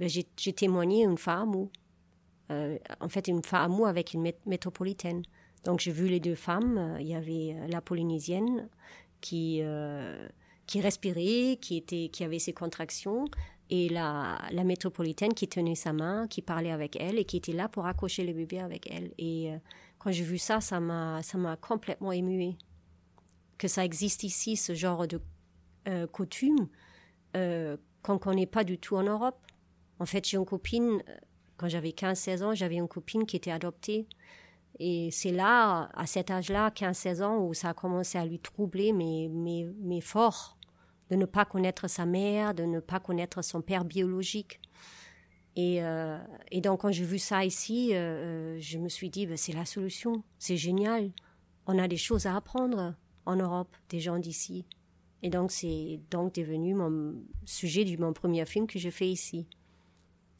ben, j'ai témoigné une femme ou en fait une femme avec une métropolitaine. Donc j'ai vu les deux femmes. Il y avait la polynésienne qui qui respirait, qui, était, qui avait ses contractions, et la, la métropolitaine qui tenait sa main, qui parlait avec elle et qui était là pour accoucher le bébé avec elle. Et euh, quand j'ai vu ça, ça m'a, ça m'a complètement émuée. Que ça existe ici, ce genre de euh, coutume, euh, qu'on ne connaît pas du tout en Europe. En fait, j'ai une copine, euh, quand j'avais 15-16 ans, j'avais une copine qui était adoptée. Et c'est là, à cet âge-là, 15-16 ans, où ça a commencé à lui troubler, mais, mais, mais fort de ne pas connaître sa mère, de ne pas connaître son père biologique. Et, euh, et donc, quand j'ai vu ça ici, euh, je me suis dit, ben, c'est la solution, c'est génial. On a des choses à apprendre en Europe, des gens d'ici. Et donc, c'est donc devenu mon sujet de mon premier film que je fais ici.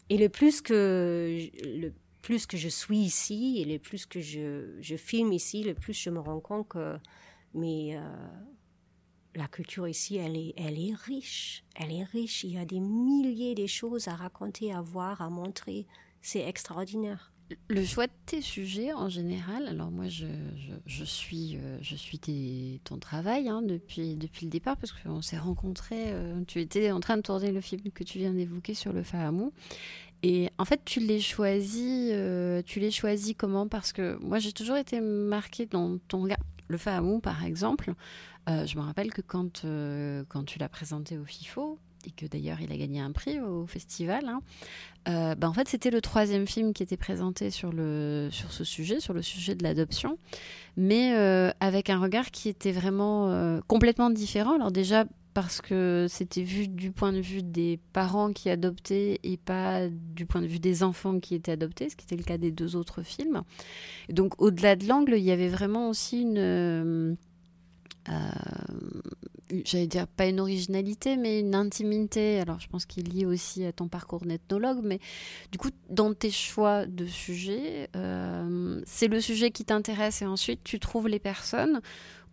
Et le plus que, le plus que je suis ici et le plus que je, filme ici, le plus je me rends compte que mais, euh, la culture ici, elle est, elle est riche. Elle est riche. Il y a des milliers de choses à raconter, à voir, à montrer. C'est extraordinaire. Le choix de tes sujets en général, alors moi je, suis, je suis euh, ton travail hein, depuis, depuis le départ parce qu'on s'est rencontrés, euh, tu étais en train de tourner le film que tu viens d'évoquer sur le Fahamou et en fait tu l'es choisi, euh, tu l'es choisi comment? Parce que moi j'ai toujours été marquée dans ton regard. Le Fahamou par exemple, je me rappelle que quand, quand tu l'as présenté au FIFO, et que d'ailleurs il a gagné un prix au festival, hein, euh, bah, en fait c'était le troisième film qui était présenté sur, le, sur ce sujet, sur le sujet de l'adoption, mais euh, avec un regard qui était vraiment euh, complètement différent. Alors déjà parce que c'était vu du point de vue des parents qui adoptaient et pas du point de vue des enfants qui étaient adoptés, ce qui était le cas des deux autres films. donc au-delà de l'angle, il y avait vraiment aussi une j'allais dire pas une originalité, mais une intimité. Alors je pense qu'il lié aussi à ton parcours d'ethnologue, mais du coup, dans tes choix de sujets, euh, c'est le sujet qui t'intéresse et ensuite tu trouves les personnes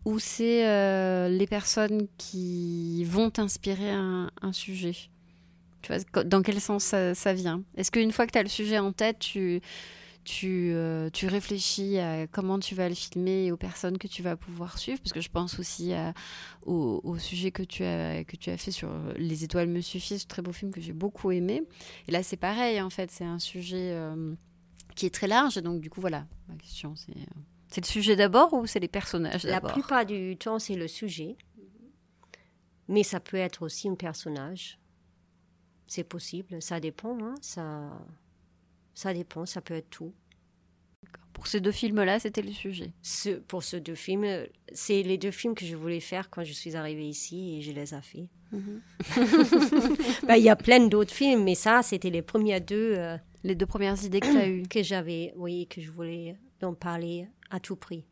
ou c'est euh, les personnes qui vont t'inspirer un, un, sujet? Tu vois, Dans quel sens ça, ça vient? Est-ce qu'une fois que tu as le sujet en tête, tu tu, euh, tu réfléchis à comment tu vas le filmer et aux personnes que tu vas pouvoir suivre, parce que je pense aussi au, sujet que tu, as, que tu as fait sur Les étoiles me suffisent, ce très beau film que j'ai beaucoup aimé. Et là, c'est pareil, en fait, c'est un sujet euh, qui est très large, donc du coup, voilà, ma question, c'est... Euh, c'est le sujet d'abord ou c'est les personnages d'abord La plupart du temps, c'est le sujet. Mais ça peut être aussi un personnage. C'est possible, ça dépend. Hein, ça, ça dépend, ça peut être tout. Pour ces deux films-là, c'était le sujet. Ce, pour ces deux films, c'est les deux films que je voulais faire quand je suis arrivée ici et je les ai faits. Ben, il y a plein d'autres films, mais ça, c'était les premiers deux. Euh, les deux premières idées que tu as eues. Que j'avais, oui, que je voulais en parler à tout prix.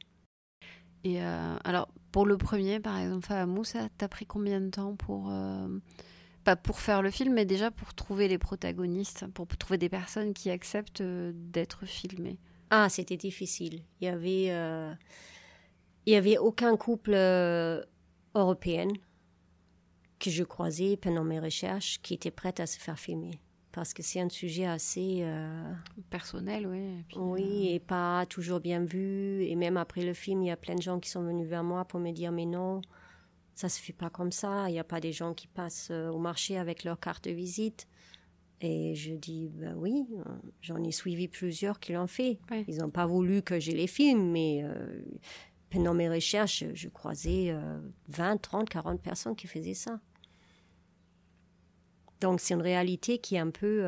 Et euh, alors, pour le premier, par exemple, Fahamou, ça t'a pris combien de temps pour. Euh, pas pour faire le film, mais déjà pour trouver les protagonistes, pour trouver des personnes qui acceptent euh, d'être filmées. Ah, c'était difficile. Il y avait, euh, il y avait aucun couple euh, européen que je croisais pendant mes recherches qui était prête à se faire filmer. Parce que c'est un sujet assez personnel, oui. oui, et pas toujours bien vu. Et même après le film, il y a plein de gens qui sont venus vers moi pour me dire mais non, ça se fait pas comme ça. Il n'y a pas des gens qui passent euh, au marché avec leur carte de visite. Et je dis, ben oui, euh, j'en ai suivi plusieurs qui l'ont fait. Ils n'ont pas voulu que je les filme, mais euh, pendant mes recherches, je croisais 20, 30, 40 personnes qui faisaient ça. Donc c'est une réalité qui est un peu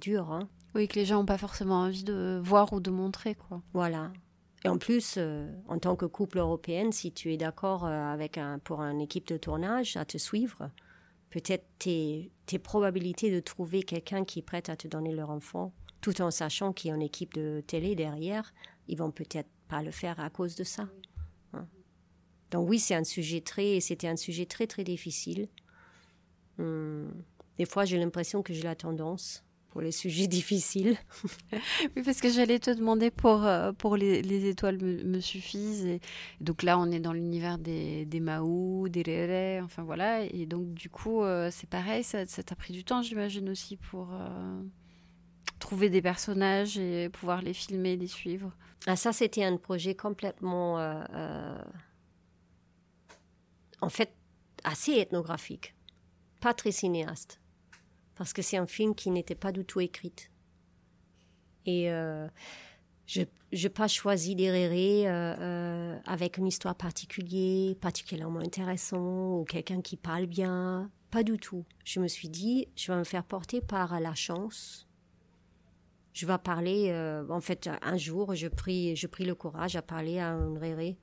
dure. Hein. Oui, que les gens n'ont pas forcément envie de voir ou de montrer. quoi. Voilà. Et en plus, euh, en tant que couple européen, si tu es d'accord euh, avec un, pour une équipe de tournage à te suivre, peut-être tes, tes probabilités de trouver quelqu'un qui est prêt à te donner leur enfant, tout en sachant qu'il y a une équipe de télé derrière, ils vont peut-être pas le faire à cause de ça. Hein. Donc oui, c'est un sujet très, c'était un sujet très très difficile. Hum, des fois, j'ai l'impression que j'ai la tendance pour les sujets difficiles. oui, parce que j'allais te demander pour, euh, pour les, les étoiles me, suffisent. Et, donc là, on est dans l'univers des, des Mahou, des Réré, enfin voilà. Et donc, du coup, euh, c'est pareil, ça t'a pris du temps, j'imagine aussi, pour euh, trouver des personnages et pouvoir les filmer, les suivre. Ah, ça, c'était un projet complètement. en fait, assez ethnographique, pas très cinéaste parce que c'est un film qui n'était pas du tout écrit. Et euh, je n'ai pas choisi d'errer euh, euh, avec une histoire particulière, particulièrement intéressante, ou quelqu'un qui parle bien. Pas du tout. Je me suis dit, je vais me faire porter par la chance. Je vais parler, en fait, un jour, je pris, je pris le courage à parler à une réré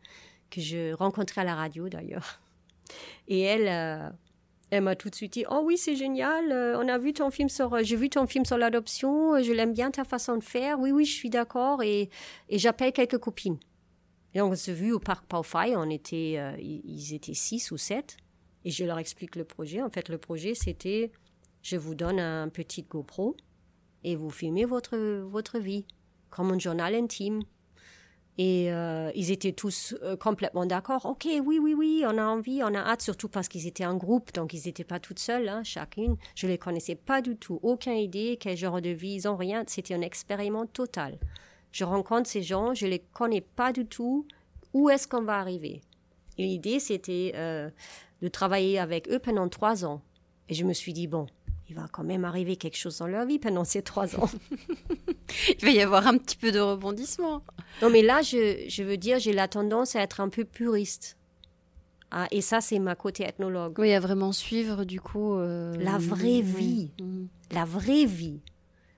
que je rencontrais à la radio d'ailleurs. Et elle, Elle m'a tout de suite dit Oh oui, c'est génial, euh, on a vu ton film sur, j'ai vu ton film sur l'adoption, je l'aime bien ta façon de faire, oui, oui, je suis d'accord, et, et j'appelle quelques copines. Et on s'est vu au parc Paufai, on était, euh, ils étaient six ou sept, et je leur explique le projet. En fait, le projet, c'était je vous donne un petit GoPro et vous filmez votre, votre vie, comme un journal intime. Et euh, ils étaient tous euh, complètement d'accord. Ok, oui, oui, oui, on a envie, on a hâte, surtout parce qu'ils étaient en groupe, donc ils n'étaient pas toutes seules, hein, chacune. Je les connaissais pas du tout, aucune idée quel genre de vie ils ont, rien. C'était un expériment total. Je rencontre ces gens, je les connais pas du tout. Où est-ce qu'on va arriver? Et l'idée, c'était euh, de travailler avec eux pendant trois ans. Et je me suis dit bon, il va quand même arriver quelque chose dans leur vie pendant ces trois ans. il va y avoir un petit peu de rebondissement. Non, mais là, je, je veux dire, j'ai la tendance à être un peu puriste. Ah, et ça, c'est ma côté ethnologue. Oui, à vraiment suivre, du coup. Euh, la vraie vie. La vraie vie.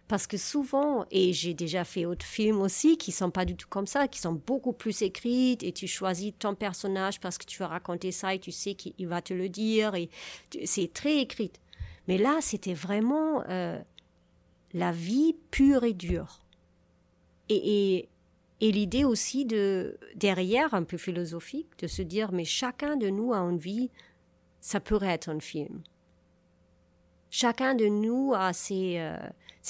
Parce que souvent, et j'ai déjà fait d'autres films aussi qui sont pas du tout comme ça, qui sont beaucoup plus écrites et tu choisis ton personnage parce que tu vas raconter ça et tu sais qu'il va te le dire et c'est très écrite. Mais là, c'était vraiment euh, la vie pure et dure. Et, l'idée aussi de, derrière, un peu philosophique, de se dire, mais chacun de nous a une vie, ça pourrait être un film. Chacun de nous a ses, euh,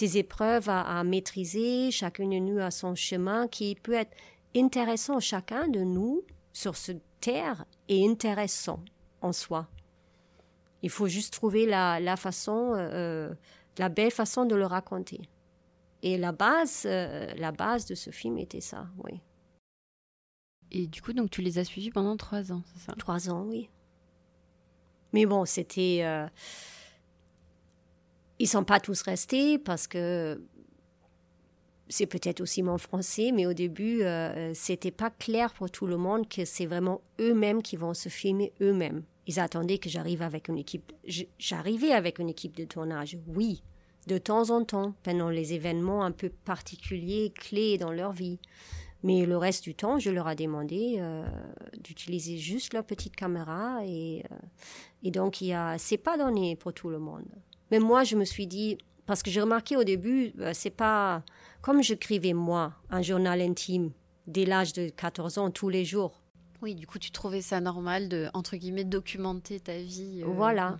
épreuves à, à, maîtriser, chacun de nous a son chemin qui peut être intéressant. Chacun de nous, sur cette terre, est intéressant en soi. Il faut juste trouver la, la façon, euh, euh, la belle façon de le raconter. Et la base, euh, la base de ce film était ça, oui. Et du coup, donc tu les as suivis pendant trois ans, c'est ça? Trois ans, oui. Mais bon, c'était. Euh, ils sont pas tous restés parce que c'est peut-être aussi mon français, mais au début, euh, c'était pas clair pour tout le monde que c'est vraiment eux-mêmes qui vont se filmer eux-mêmes. Ils attendaient que j'arrive avec une équipe. J'arrivais avec une équipe de tournage, oui, de temps en temps, pendant les événements un peu particuliers, clés dans leur vie. Mais le reste du temps, je leur ai demandé euh, d'utiliser juste leur petite caméra et, euh, et donc il y a, c'est pas donné pour tout le monde. Mais moi, je me suis dit, parce que j'ai remarqué au début, euh, c'est pas comme j'écrivais moi un journal intime dès l'âge de 14 ans tous les jours. Oui, du coup, tu trouvais ça normal de, entre guillemets, documenter ta vie. Euh, voilà.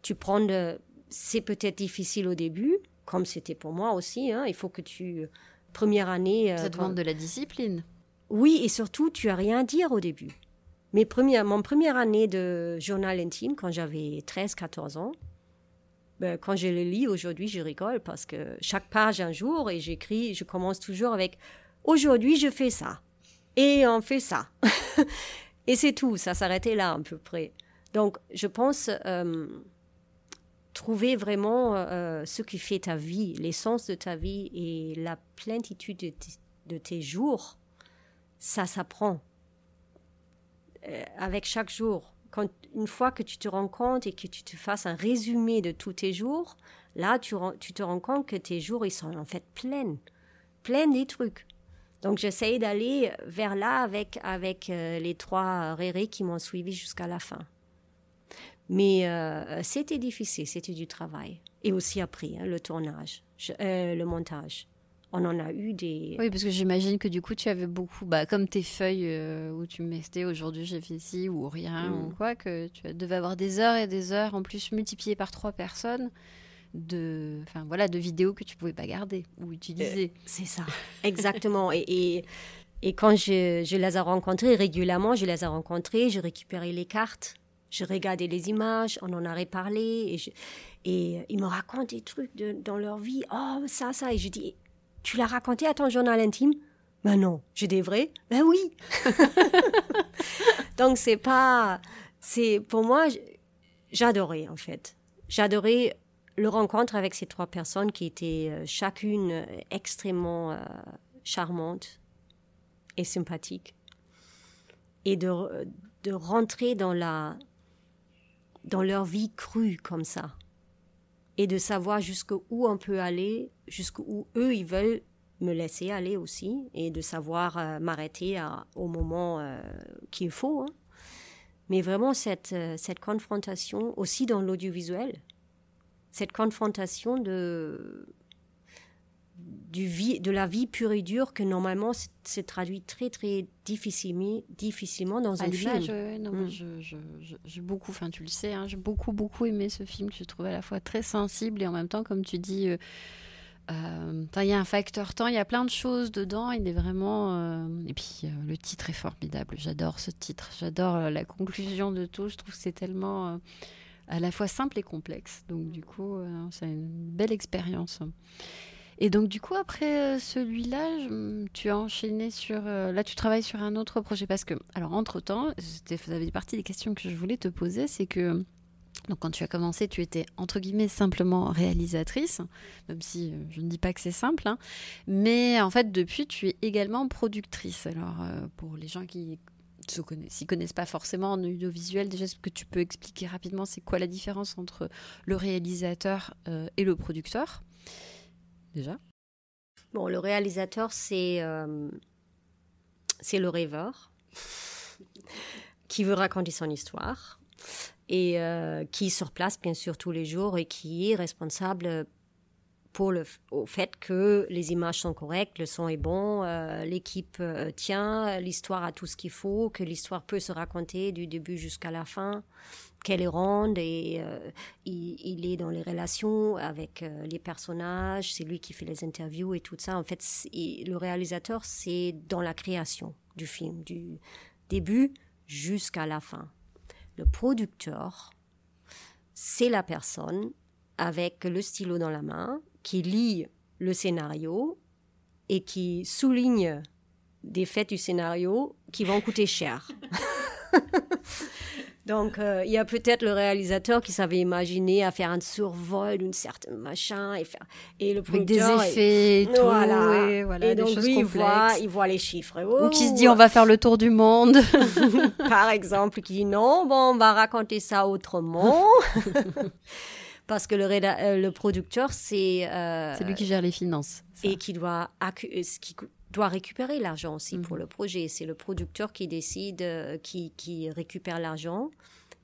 Tu prends de... C'est peut-être difficile au début, comme c'était pour moi aussi. Hein. Il faut que tu... Première année... Euh, ça demande de la discipline. Oui, et surtout, tu as rien à dire au début. Mes premières, mon première année de journal intime, quand j'avais 13-14 ans, ben, quand je le lis aujourd'hui, je rigole parce que chaque page un jour et j'écris, je commence toujours avec aujourd'hui je fais ça et on fait ça. et c'est tout, ça s'arrêtait là à peu près. Donc, je pense euh, trouver vraiment euh, ce qui fait ta vie, l'essence de ta vie et la plénitude de, tes jours, ça s'apprend euh, avec chaque jour. Quand, une fois que tu te rends compte et que tu te fasses un résumé de tous tes jours, là, tu, tu te rends compte que tes jours, ils sont en fait pleins, pleins des trucs. Donc j'essaye d'aller vers là avec, avec euh, les trois rérés qui m'ont suivi jusqu'à la fin. Mais euh, c'était difficile, c'était du travail. Et aussi après, hein, le tournage, euh, le montage. On en a eu des... Oui, parce que j'imagine que du coup, tu avais beaucoup, bah, comme tes feuilles où tu mettais aujourd'hui j'ai fait ci ou rien ou mm. quoi, que tu devais avoir des heures et des heures en plus multipliées par trois personnes de, enfin voilà, de vidéos que tu pouvais pas garder ou utiliser. Euh, c'est ça, exactement. et, et, quand je, je, les ai rencontrés régulièrement, je les ai rencontrés, je récupérais les cartes, je regardais les images, on en a reparlé et, et ils me racontent des trucs de, dans leur vie. Oh, ça, ça. Et je dis, tu l'as raconté à ton journal intime? Ben non. J'ai des vrais Ben oui. Donc c'est pas, c'est pour moi, j'adorais en fait. J'adorais le rencontre avec ces trois personnes qui étaient euh, chacune euh, extrêmement euh, charmantes et sympathiques. Et de, de rentrer dans la dans leur vie crue comme ça. Et de savoir jusqu'où on peut aller jusqu'où eux ils veulent me laisser aller aussi. Et de savoir m'arrêter au moment qu'il faut hein. mais vraiment cette, euh, cette confrontation aussi dans l'audiovisuel, cette confrontation de, du vie, de la vie pure et dure que normalement se traduit très très difficilement, difficilement dans un film. Mm. j'ai beaucoup, enfin tu le sais, hein, j'ai beaucoup beaucoup aimé ce film que je trouvais à la fois très sensible et en même temps, comme tu dis, euh, euh, il y a un facteur temps, il y a plein de choses dedans. Il est vraiment. Euh, et puis le titre est formidable. J'adore ce titre. J'adore la conclusion de tout. Je trouve que c'est tellement à la fois simple et complexe. Donc du coup, c'est une belle expérience. Et donc, du coup, après euh, celui-là, tu as enchaîné sur. Euh, là, tu travailles sur un autre projet. Parce que, alors, entre-temps, ça faisait partie des questions que je voulais te poser. C'est que. Donc, quand tu as commencé, tu étais entre guillemets simplement réalisatrice, même si euh, je ne dis pas que c'est simple. Hein. mais en fait, depuis, tu es également productrice. Alors, pour les gens qui s'y connaissent, connaissent pas forcément en audiovisuel, déjà, est-ce que tu peux expliquer rapidement c'est quoi la différence entre le réalisateur et le producteur déjà? Bon, le réalisateur, c'est euh, le rêveur qui veut raconter son histoire et euh, qui sur place, bien sûr, tous les jours et qui est responsable pour le au fait que les images sont correctes, le son est bon, euh, l'équipe tient, l'histoire a tout ce qu'il faut, que l'histoire peut se raconter du début jusqu'à la fin qu'elle est ronde et euh, il, est dans les relations avec euh, les personnages, c'est lui qui fait les interviews et tout ça. En fait, le réalisateur, c'est dans la création du film, du début jusqu'à la fin. Le producteur, c'est la personne avec le stylo dans la main qui lit le scénario et qui souligne des faits du scénario qui vont coûter cher. Donc, euh, il y a peut-être le réalisateur qui savait imaginer à faire un survol d'une certaine machin et faire et le producteur Avec des effets et tout, voilà. et, voilà, et donc lui il voit, il voit les chiffres. Ou qui se dit on va faire le tour du monde. Par exemple qui dit non bon on va raconter ça autrement parce que le, euh, le producteur c'est euh, c'est lui qui gère les finances et qui doit qui doit récupérer l'argent aussi pour mhm. le projet. C'est le producteur qui décide, euh, qui, qui récupère l'argent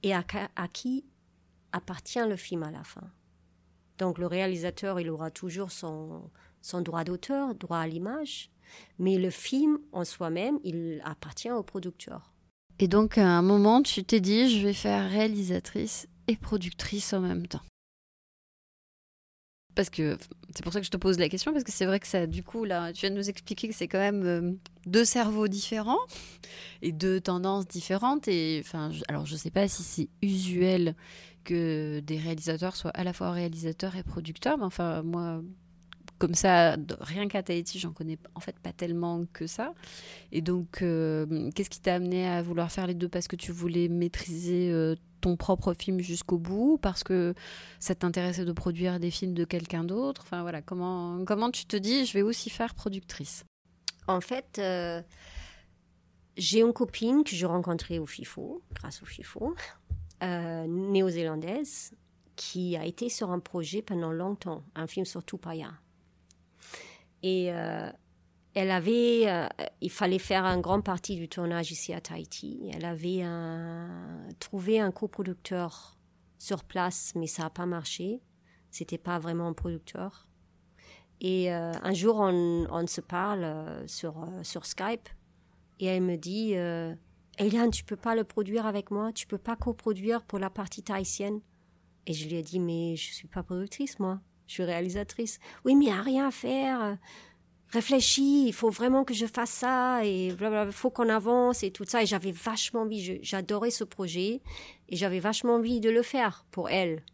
et à, à, qui appartient le film à la fin. Donc le réalisateur, il aura toujours son, son droit d'auteur, droit à l'image, mais le film en soi-même, il appartient au producteur. Et donc à un moment, tu t'es dit, je vais faire réalisatrice et productrice en même temps parce que c'est pour ça que je te pose la question, parce que c'est vrai que ça, du coup, là, tu viens de nous expliquer que c'est quand même euh, deux cerveaux différents et deux tendances différentes. Et enfin, alors je sais pas si c'est usuel que des réalisateurs soient à la fois réalisateurs et producteurs, mais enfin, moi, comme ça, rien qu'à Tahiti, j'en connais en fait pas tellement que ça. Et donc, euh, qu'est-ce qui t'a amené à vouloir faire les deux? Parce que tu voulais maîtriser euh, ton propre film jusqu'au bout Parce que ça t'intéressait de produire des films de quelqu'un d'autre? Enfin voilà, comment, comment tu te dis, je vais aussi faire productrice? En fait, euh, j'ai une copine que j'ai rencontrée au FIFO, grâce au FIFO, néo-zélandaise, qui a été sur un projet pendant longtemps, un film sur Tupaya. Et euh, elle avait, euh, il fallait faire un grand partie du tournage ici à Tahiti. Elle avait trouvé un coproducteur sur place, mais ça n'a pas marché. C'était pas vraiment un producteur. Et euh, un jour, on, se parle sur, sur Skype et elle me dit Eliane, tu peux pas le produire avec moi? Tu peux pas coproduire pour la partie tahitienne Et je lui ai dit Mais je suis pas productrice, moi je suis réalisatrice. Oui, mais il n'y a rien à faire. Réfléchis, il faut vraiment que je fasse ça et il faut qu'on avance et tout ça. Et j'avais vachement envie, j'adorais ce projet et j'avais vachement envie de le faire pour elle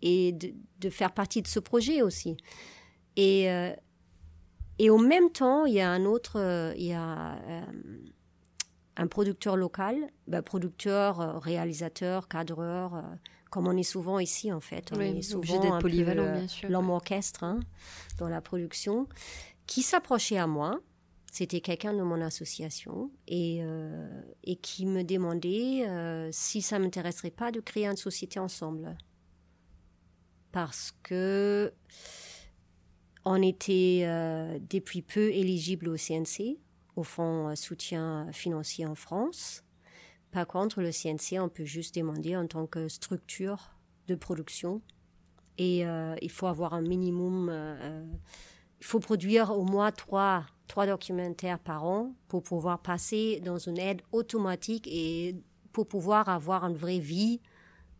et de, faire partie de ce projet aussi. Et, euh, et au même temps, il y a un autre, euh, il y a euh, un producteur local, ben, producteur, réalisateur, cadreur comme on est souvent ici en fait. On est souvent d'être polyvalent, euh, bien sûr. L'homme orchestre hein, dans la production, qui s'approchait à moi. C'était quelqu'un de mon association et, euh, et qui me demandait euh, si ça m'intéresserait pas de créer une société ensemble. Parce que on était depuis peu éligible au CNC, au Fonds soutien financier en France Par contre, le CNC, on peut juste demander en tant que structure de production. Et euh, il faut avoir un minimum. euh, il faut produire au moins trois, trois documentaires par an pour pouvoir passer dans une aide automatique et pour pouvoir avoir une vraie vie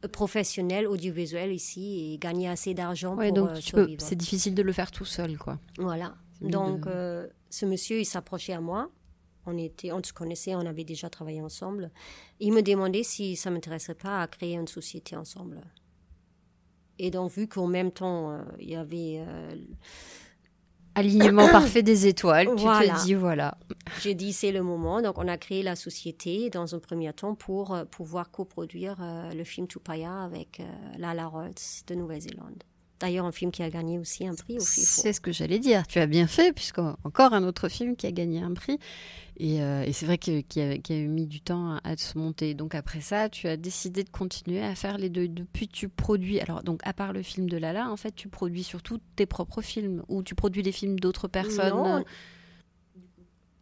euh, professionnelle audiovisuelle ici et gagner assez d'argent Ouais, pour donc euh, survivre. c'est difficile de le faire tout seul, quoi. Voilà. Donc, de- euh, ce monsieur, il s'approchait à moi. On, était, on se connaissait, on avait déjà travaillé ensemble. Il me demandait si ça m'intéresserait pas à créer une société ensemble. Et donc, vu qu'en même temps, euh, il y avait... euh, Alignement parfait des étoiles, tu Voilà. te dis voilà. J'ai dit, c'est le moment. Donc, on a créé la société dans un premier temps pour euh, pouvoir coproduire le film Tupaya avec Lala Rhodes de Nouvelle-Zélande. D'ailleurs, un film qui a gagné aussi un prix au FIFO. C'est ce que j'allais dire. Tu as bien fait, puisque encore un autre film qui a gagné un prix. Et, euh, et c'est vrai qu'il a- eu mis du temps à, à se monter. Donc après ça, tu as décidé de continuer à faire les deux. Depuis, tu produis. Alors, donc, à part le film de Lala, en fait, tu produis surtout tes propres films ou tu produis les films d'autres personnes? Non,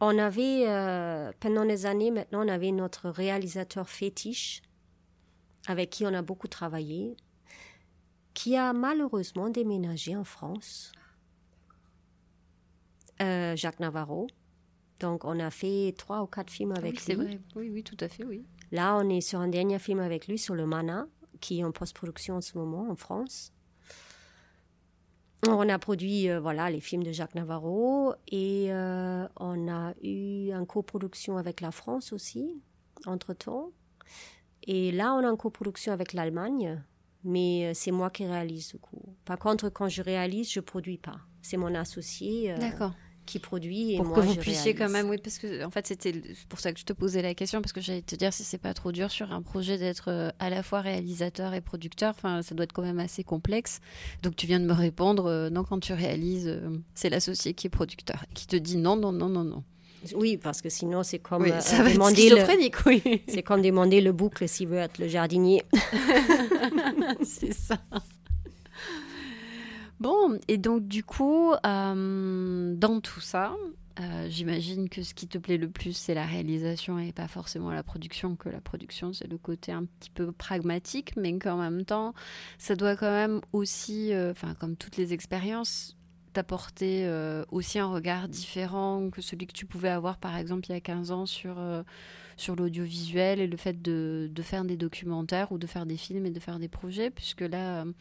On avait, euh, pendant des années maintenant, on avait notre réalisateur fétiche, avec qui on a beaucoup travaillé, qui a malheureusement déménagé en France. Euh, Jacques Navarro. Donc, on a fait trois ou quatre films avec oui, c'est lui. vrai. Oui, oui, tout à fait, oui. Là, on est sur un dernier film avec lui sur le Mana, qui est en post-production en ce moment en France. On a produit euh, voilà les films de Jacques Navarro et euh, on a eu une coproduction avec la France aussi entre temps. Et là, on a une coproduction avec l'Allemagne, mais euh, c'est moi qui réalise du coup. Par contre, quand je réalise, je produis pas. C'est mon associé euh, qui produit et Pour moi que vous je puissiez réalise. quand même, oui, parce que en fait c'était pour ça que je te posais la question parce que j'allais te dire si c'est pas trop dur sur un projet d'être euh, à la fois réalisateur et producteur, enfin ça doit être quand même assez complexe. Donc tu viens de me répondre, euh, non quand tu réalises, euh, c'est l'associé qui est producteur, qui te dit non non non non non. Oui, parce que sinon c'est comme Oui, euh, ça va être demander le, schizophrénique, oui. C'est comme demander le boucle s'il veut être le jardinier. c'est ça. Bon, et donc du coup, euh, dans tout ça, euh, j'imagine que ce qui te plaît le plus, c'est la réalisation et pas forcément la production, que la production, c'est le côté un petit peu pragmatique, mais qu'en même temps, ça doit quand même aussi, euh, enfin comme toutes les expériences, t'apporter euh, aussi un regard différent que celui que tu pouvais avoir par exemple il y a 15 ans sur, euh, sur l'audiovisuel et le fait de, de faire des documentaires ou de faire des films et de faire des projets, puisque là, euh,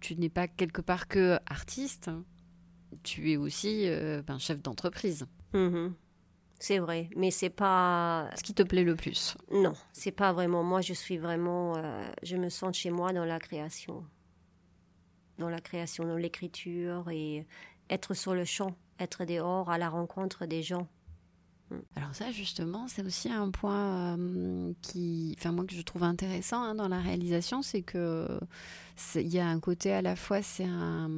tu n'es pas quelque part que artiste, tu es aussi euh, ben, chef d'entreprise. Mhm. C'est vrai, mais c'est pas. Ce qui te plaît le plus. Non, c'est pas vraiment. Moi, je suis vraiment. euh, je me sens chez moi dans la création. Dans la création, dans l'écriture et être sur le champ, être dehors à la rencontre des gens. Alors ça, justement, c'est aussi un point euh, qui, enfin moi que je trouve intéressant hein, dans la réalisation, c'est que il y a un côté à la fois, c'est un,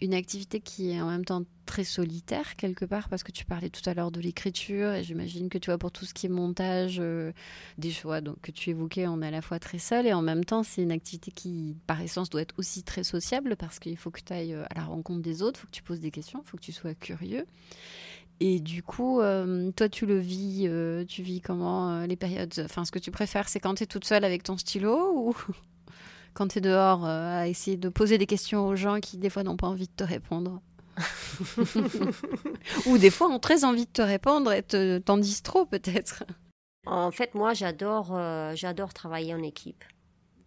une activité qui est en même temps très solitaire quelque part, parce que tu parlais tout à l'heure de l'écriture, et j'imagine que tu vois pour tout ce qui est montage, euh, des choix donc, que tu évoquais, on est à la fois très seul, et en même temps, c'est une activité qui, par essence, doit être aussi très sociable, parce qu'il faut que tu ailles à la rencontre des autres, faut que tu poses des questions, faut que tu sois curieux. Et du coup, euh, toi, tu le vis, euh, tu vis comment euh, les périodes Enfin, ce que tu préfères, c'est quand tu es toute seule avec ton stylo quand tu es dehors euh, à essayer de poser des questions aux gens qui, des fois, n'ont pas envie de te répondre Ou des fois, ont très envie de te répondre et te- t'en disent trop, peut-être En fait, moi, j'adore, euh, j'adore travailler en équipe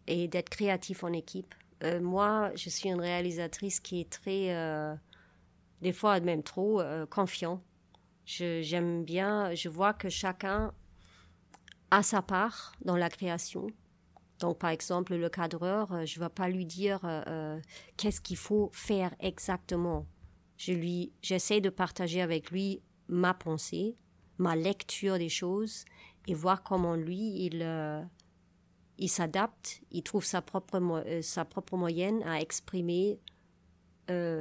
et d'être créatif en équipe. Euh, moi, je suis une réalisatrice qui est très, des fois même trop, confiant. J'aime bien, je vois que chacun a sa part dans la création. Donc, par exemple, le cadreur, euh, je ne vais pas lui dire euh, euh, qu'est-ce qu'il faut faire exactement. Je lui, j'essaie de partager avec lui ma pensée, ma lecture des choses et voir comment lui, il, euh, il s'adapte, il trouve sa propre, euh, sa propre moyenne à exprimer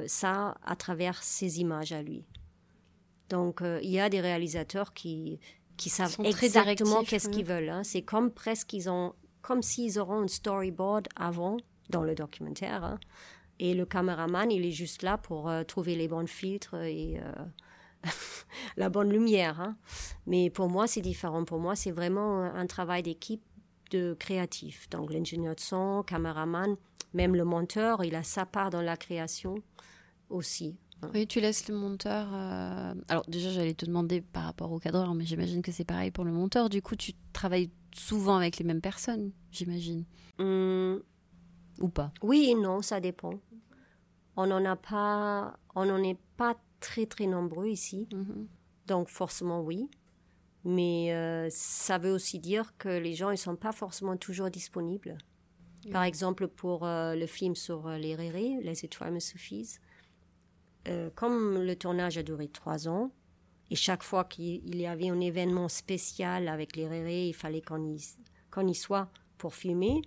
ça à travers ses images à lui. Donc, il y a des réalisateurs qui, qui savent exactement qu'est-ce oui. qu'ils veulent. hein. C'est comme presque ils ont, comme s'ils auront un storyboard avant dans le documentaire. hein. Et le caméraman, il est juste là pour euh, trouver les bons filtres et euh, la bonne lumière. hein. Mais pour moi, c'est différent. Pour moi, c'est vraiment un travail d'équipe de créatif. Donc l'ingénieur de son, caméraman, même le monteur, il a sa part dans la création aussi. Oui, tu laisses le monteur. euh, Alors, déjà, j'allais te demander par rapport au cadreur, mais j'imagine que c'est pareil pour le monteur. Du coup, tu travailles souvent avec les mêmes personnes, j'imagine. Hum, Ou pas oui et non, ça dépend. On n'en a pas, on n'en est pas très très nombreux ici. Mhm. Donc forcément oui. Mais euh, ça veut aussi dire que les gens ne sont pas forcément toujours disponibles. Par exemple, pour euh, le film sur euh, les rérés, Les étoiles me suffisent, euh, comme le tournage a duré trois ans, et chaque fois qu'il il y avait un événement spécial avec les rérés, il fallait qu'on y, qu'on y soit pour filmer,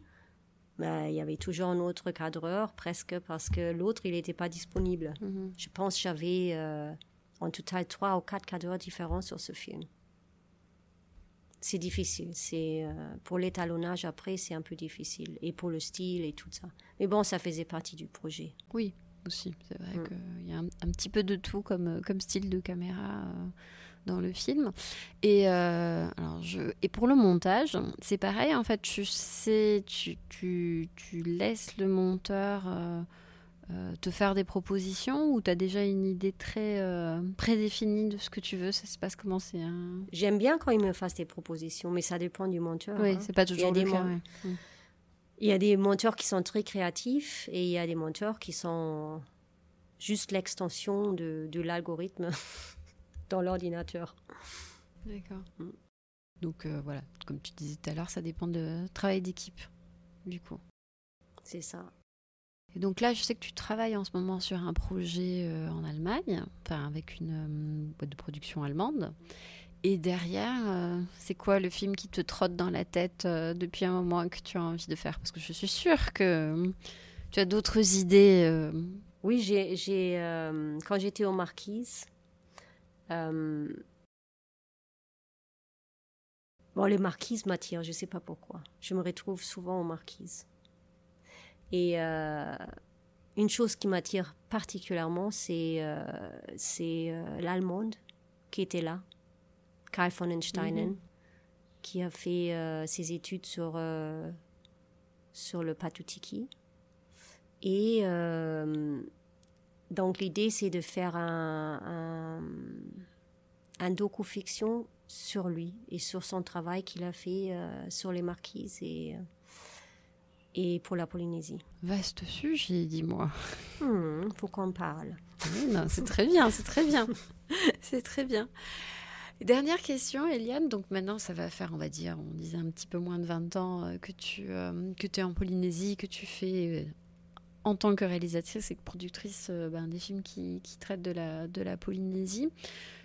ben, il y avait toujours un autre cadreur, presque, parce que l'autre, il n'était pas disponible. Mhm. Je pense que j'avais euh, en total trois ou quatre cadreurs différents sur ce film. C'est difficile. C'est euh, pour l'étalonnage après, c'est un peu difficile et pour le style et tout ça. Mais bon, ça faisait partie du projet. Oui, aussi. C'est vrai Mm. qu'il y a un, un petit peu de tout comme, euh, comme style de caméra euh, dans le film. Et, euh, alors je, et pour le montage, c'est pareil. En fait, tu sais, tu, tu, tu laisses le monteur euh, euh, te faire des propositions ou tu as déjà une idée très prédéfinie de ce que tu veux? Ça se passe comment? C'est un... J'aime bien quand ils me fassent des propositions, mais ça dépend du monteur. Oui, hein. c'est pas toujours le cas. mon- ouais. Il y a des monteurs qui sont très créatifs et il y a des monteurs qui sont juste l'extension de, de l'algorithme dans l'ordinateur. D'accord. Mm. Donc euh, voilà, comme tu disais tout à l'heure, ça dépend de travail d'équipe, du coup. C'est ça. Et donc là, je sais que tu travailles en ce moment sur un projet euh, en Allemagne, enfin avec une euh, boîte de production allemande. Et derrière, euh, c'est quoi le film qui te trotte dans la tête euh, depuis un moment que tu as envie de faire? Parce que je suis sûre que euh, tu as d'autres idées. euh, Oui, j'ai, quand j'étais aux Marquises, bon, les Marquises m'attirent, je ne sais pas pourquoi. Je me retrouve souvent aux Marquises. Et une chose qui m'attire particulièrement, c'est, c'est l'Allemande qui était là, Karl von Steinen, Mhm. qui a fait euh, ses études sur, euh, sur le patutiki. Et euh, donc l'idée, c'est de faire un, un, un docu-fiction sur lui et sur son travail qu'il a fait sur les marquises et, et pour la Polynésie. Vaste sujet, dis-moi. Hmm, faut qu'on parle. C'est très bien, c'est très bien. c'est très bien. Dernière question, Eliane. Donc maintenant, ça va faire, on va dire, on disait un petit peu moins de 20 ans euh, que tu euh, que es en Polynésie, que tu fais euh, en tant que réalisatrice et que productrice ben, des films qui, traitent de la, de la Polynésie.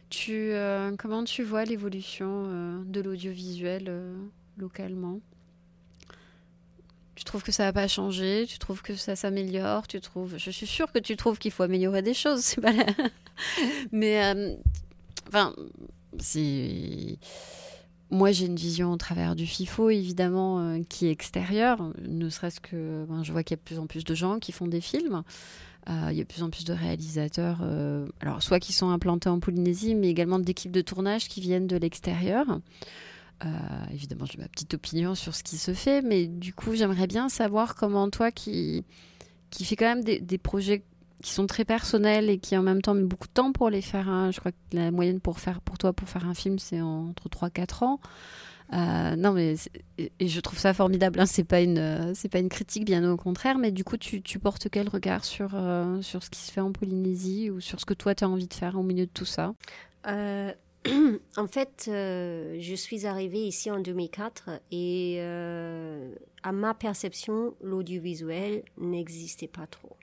Tu, comment tu vois l'évolution de l'audiovisuel localement? Tu trouves que ça n'a pas changé? Tu trouves que ça s'améliore? Tu trouves Je suis sûre que tu trouves qu'il faut améliorer des choses. Pas la... Mais enfin, c'est moi j'ai une vision au travers du FIFO évidemment euh, qui est extérieure. Ne serait-ce que ben, je vois qu'il y a de plus en plus de gens qui font des films. Euh, il y a de plus en plus de réalisateurs, euh, alors soit qui sont implantés en Polynésie, mais également d'équipes de tournage qui viennent de l'extérieur. Évidemment, j'ai ma petite opinion sur ce qui se fait, mais du coup, j'aimerais bien savoir comment toi, qui, qui fait quand même des projets qui sont très personnels et qui en même temps met beaucoup de temps pour les faire. hein. Je crois que la moyenne pour, faire, pour toi, pour faire un film, c'est entre 3-4 ans. Euh, non, mais je trouve ça formidable. Hein. C'est pas une, euh, pas une critique, bien au contraire. Mais du coup, tu, portes quel regard sur euh, sur ce qui se fait en Polynésie ou sur ce que toi tu as envie de faire au milieu de tout ça? En fait, je suis arrivée ici en 2004 et à ma perception, l'audiovisuel n'existait pas trop.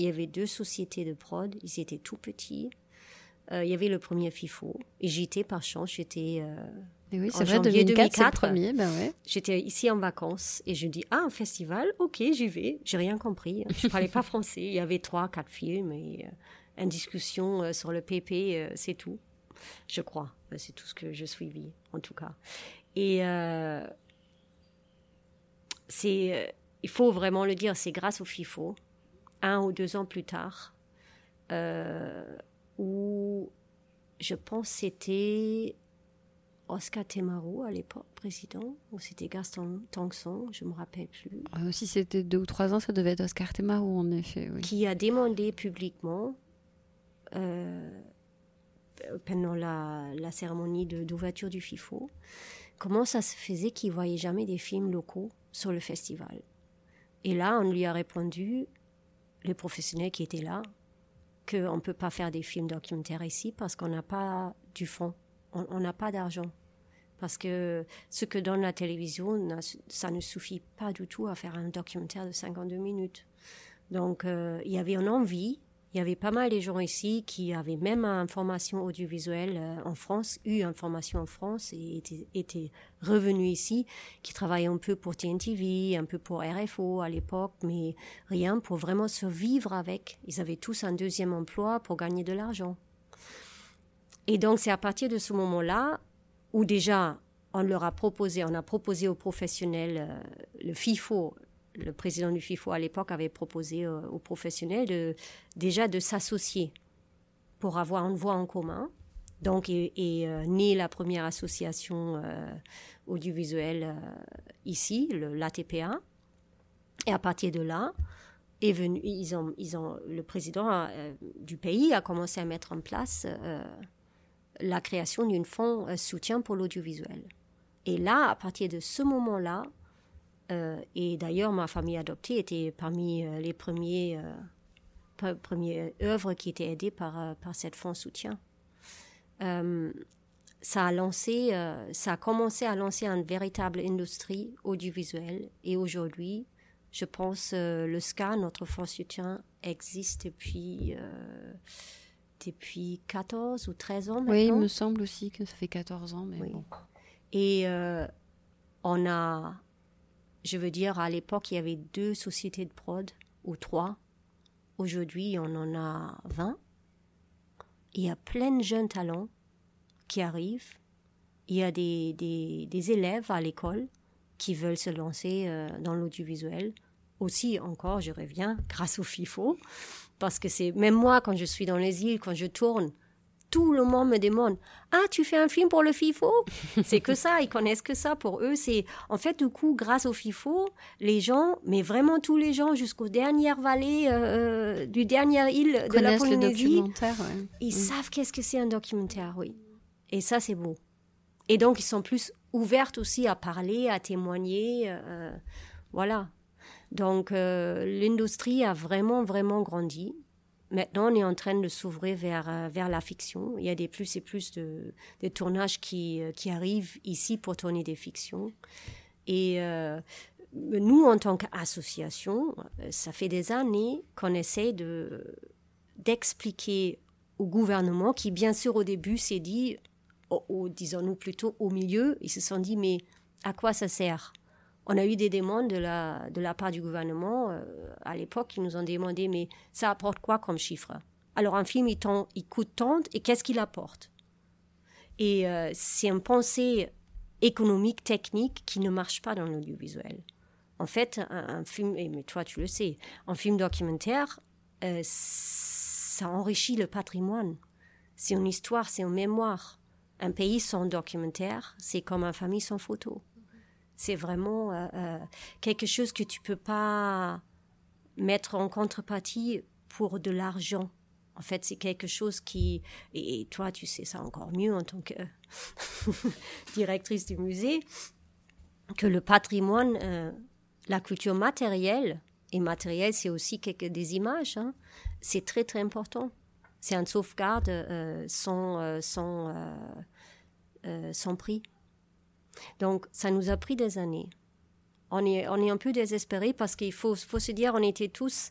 Il y avait deux sociétés de prod, ils étaient tout petits. Euh, il y avait le premier FIFO et j'étais par chance, j'étais euh, oui, c'est vrai. janvier 2004, c'est le 2004. premier. Ben ouais. J'étais ici en vacances et je dis ah un festival ok j'y vais j'ai rien compris je parlais pas français il y avait trois quatre films et euh, une discussion euh, sur le PP c'est tout je crois c'est tout ce que je suivis en tout cas et c'est il faut vraiment le dire c'est grâce au FIFO un ou deux ans plus tard euh, où je pense c'était Oscar Temaro à l'époque, président, ou c'était Gaston Tangson, je ne me rappelle plus. Euh, si c'était deux ou trois ans, ça devait être Oscar Temaro, en effet. Oui. Qui a demandé publiquement, euh, pendant la, la cérémonie d'ouverture du FIFO, comment ça se faisait qu'il ne voyait jamais des films locaux sur le festival. Et là, on lui a répondu, les professionnels qui étaient là, qu'on ne peut pas faire des films documentaires ici parce qu'on n'a pas du fond, on n'a pas d'argent. Parce que ce que donne la télévision, ça ne suffit pas du tout à faire un documentaire de 52 minutes. Donc, euh, il y avait une envie il y avait pas mal de gens ici qui avaient même une formation audiovisuelle euh, en France, eu une formation en France et étaient, étaient revenus ici, qui travaillaient un peu pour TNTV, un peu pour RFO à l'époque, mais rien pour vraiment survivre avec. Ils avaient tous un deuxième emploi pour gagner de l'argent. Et donc c'est à partir de ce moment-là où déjà on leur a proposé, on a proposé aux professionnels euh, le FIFO, le président du FIFO à l'époque avait proposé euh, aux professionnels de, déjà de s'associer pour avoir une voix en commun. Donc, et, euh, née la première association euh, audiovisuelle ici, l'ATPA. Et à partir de là, est venu, ils ont, ils ont, le président du pays a commencé à mettre en place la création d'un fonds soutien pour l'audiovisuel. Et là, à partir de ce moment-là, euh, et d'ailleurs, ma famille adoptée était parmi euh, les premiers, euh, premières œuvres qui étaient aidées par, par cette fonds soutien. ça a lancé, ça a commencé à lancer une véritable industrie audiovisuelle. Et aujourd'hui, je pense le SCA, notre fonds soutien, existe depuis depuis 14 ou 13 ans maintenant. Oui, il me semble aussi que ça fait 14 ans, mais bon. Et on a je veux dire, à l'époque, il y avait deux sociétés de prod, ou trois. Aujourd'hui, on en a 20. Il y a plein de jeunes talents qui arrivent. Il y a des, des, élèves à l'école qui veulent se lancer euh, dans l'audiovisuel. Aussi, encore, je reviens, grâce au FIFO, parce que c'est même moi, quand je suis dans les îles, quand je tourne, tout le monde me demande Ah, tu fais un film pour le FIFO? C'est que ça, ils connaissent que ça. Pour eux, c'est. En fait, du coup, grâce au FIFO, les gens, mais vraiment tous les gens, jusqu'aux dernières vallées euh, du dernière île de la Polynésie, ils mm. savent qu'est-ce que c'est un documentaire, oui. Et ça, c'est beau. Et donc, ils sont plus ouverts aussi à parler, à témoigner. Euh, voilà. Donc, euh, l'industrie a vraiment, vraiment grandi. Maintenant, on est en train de s'ouvrir vers, euh, vers la fiction. Il y a des plus et plus de, tournages qui, euh, qui arrivent ici pour tourner des fictions. Et euh, nous, en tant qu'association, ça fait des années qu'on essaie de, d'expliquer au gouvernement, qui bien sûr au début s'est dit, disons-nous plutôt au milieu, ils se sont dit, mais à quoi ça sert? On a eu des demandes de la, de la part du gouvernement euh, à l'époque qui nous ont demandé mais ça apporte quoi comme chiffre? Alors un film il, coûte tant et qu'est-ce qu'il apporte? Et euh, c'est une pensée économique, technique qui ne marche pas dans l'audiovisuel. En fait, un, film, mais toi tu le sais, un film documentaire, euh, ça enrichit le patrimoine. C'est une histoire, c'est une mémoire. Un pays sans documentaire, c'est comme une famille sans photo. C'est vraiment euh, euh, quelque chose que tu peux pas mettre en contrepartie pour de l'argent. En fait, c'est quelque chose qui, et toi, tu sais ça encore mieux en tant que directrice du musée, que le patrimoine, euh, la culture matérielle, et matérielle, c'est aussi quelques, des images, hein, c'est très très important. C'est un sauvegarde sans, sans, sans prix. Donc, ça nous a pris des années. On est, on est un peu désespérés parce qu'il faut, faut se dire, on était tous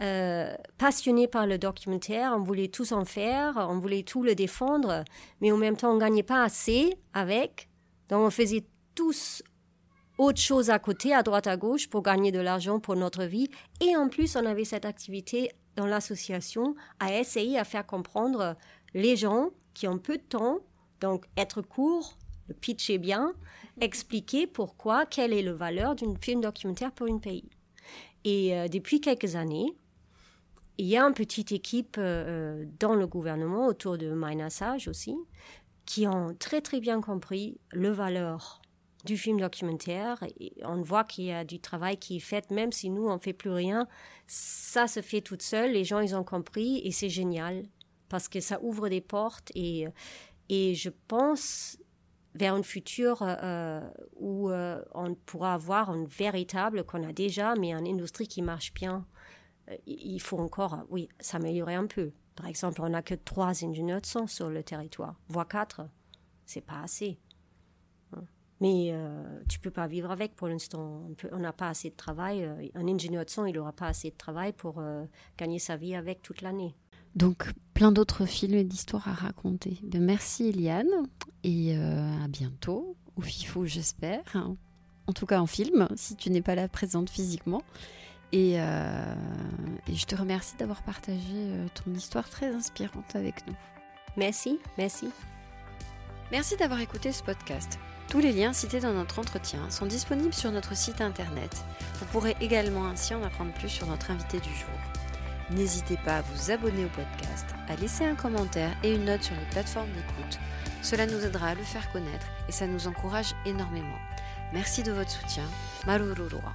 euh, passionnés par le documentaire, on voulait tous en faire, on voulait tout le défendre, mais en même temps, on ne gagnait pas assez avec. Donc, on faisait tous autre chose à côté, à droite, à gauche, pour gagner de l'argent pour notre vie. Et en plus, on avait cette activité dans l'association à essayer à faire comprendre les gens qui ont peu de temps, donc être court, le pitch est bien, expliquer pourquoi, quelle est la valeur d'un film documentaire pour un pays. Et euh, depuis quelques années, il y a une petite équipe euh, dans le gouvernement autour de Sage aussi, qui ont très très bien compris le valeur du film documentaire. Et on voit qu'il y a du travail qui est fait, même si nous, on fait plus rien. Ça se fait toute seule. Les gens, ils ont compris et c'est génial parce que ça ouvre des portes et, et je pense vers un futur euh, où euh, on pourra avoir une véritable, qu'on a déjà, mais une industrie qui marche bien. Euh, il faut encore, oui, s'améliorer un peu. Par exemple, on n'a que trois ingénieurs de son sur le territoire, voire quatre. C'est pas assez. Hein. Mais euh, tu peux pas vivre avec pour l'instant. On n'a pas assez de travail. Euh, un ingénieur de son, il n'aura pas assez de travail pour euh, gagner sa vie avec toute l'année. Donc, plein d'autres films et d'histoires à raconter. Ben, merci Eliane et à bientôt. Au FIFO, j'espère. En tout cas en film, si tu n'es pas là présente physiquement. Et, et je te remercie d'avoir partagé ton histoire très inspirante avec nous. Merci, merci. Merci d'avoir écouté ce podcast. Tous les liens cités dans notre entretien sont disponibles sur notre site internet. Vous pourrez également ainsi en apprendre plus sur notre invité du jour. N'hésitez pas à vous abonner au podcast, à laisser un commentaire et une note sur les plateformes d'écoute. Cela nous aidera à le faire connaître et ça nous encourage énormément. Merci de votre soutien. Marururua.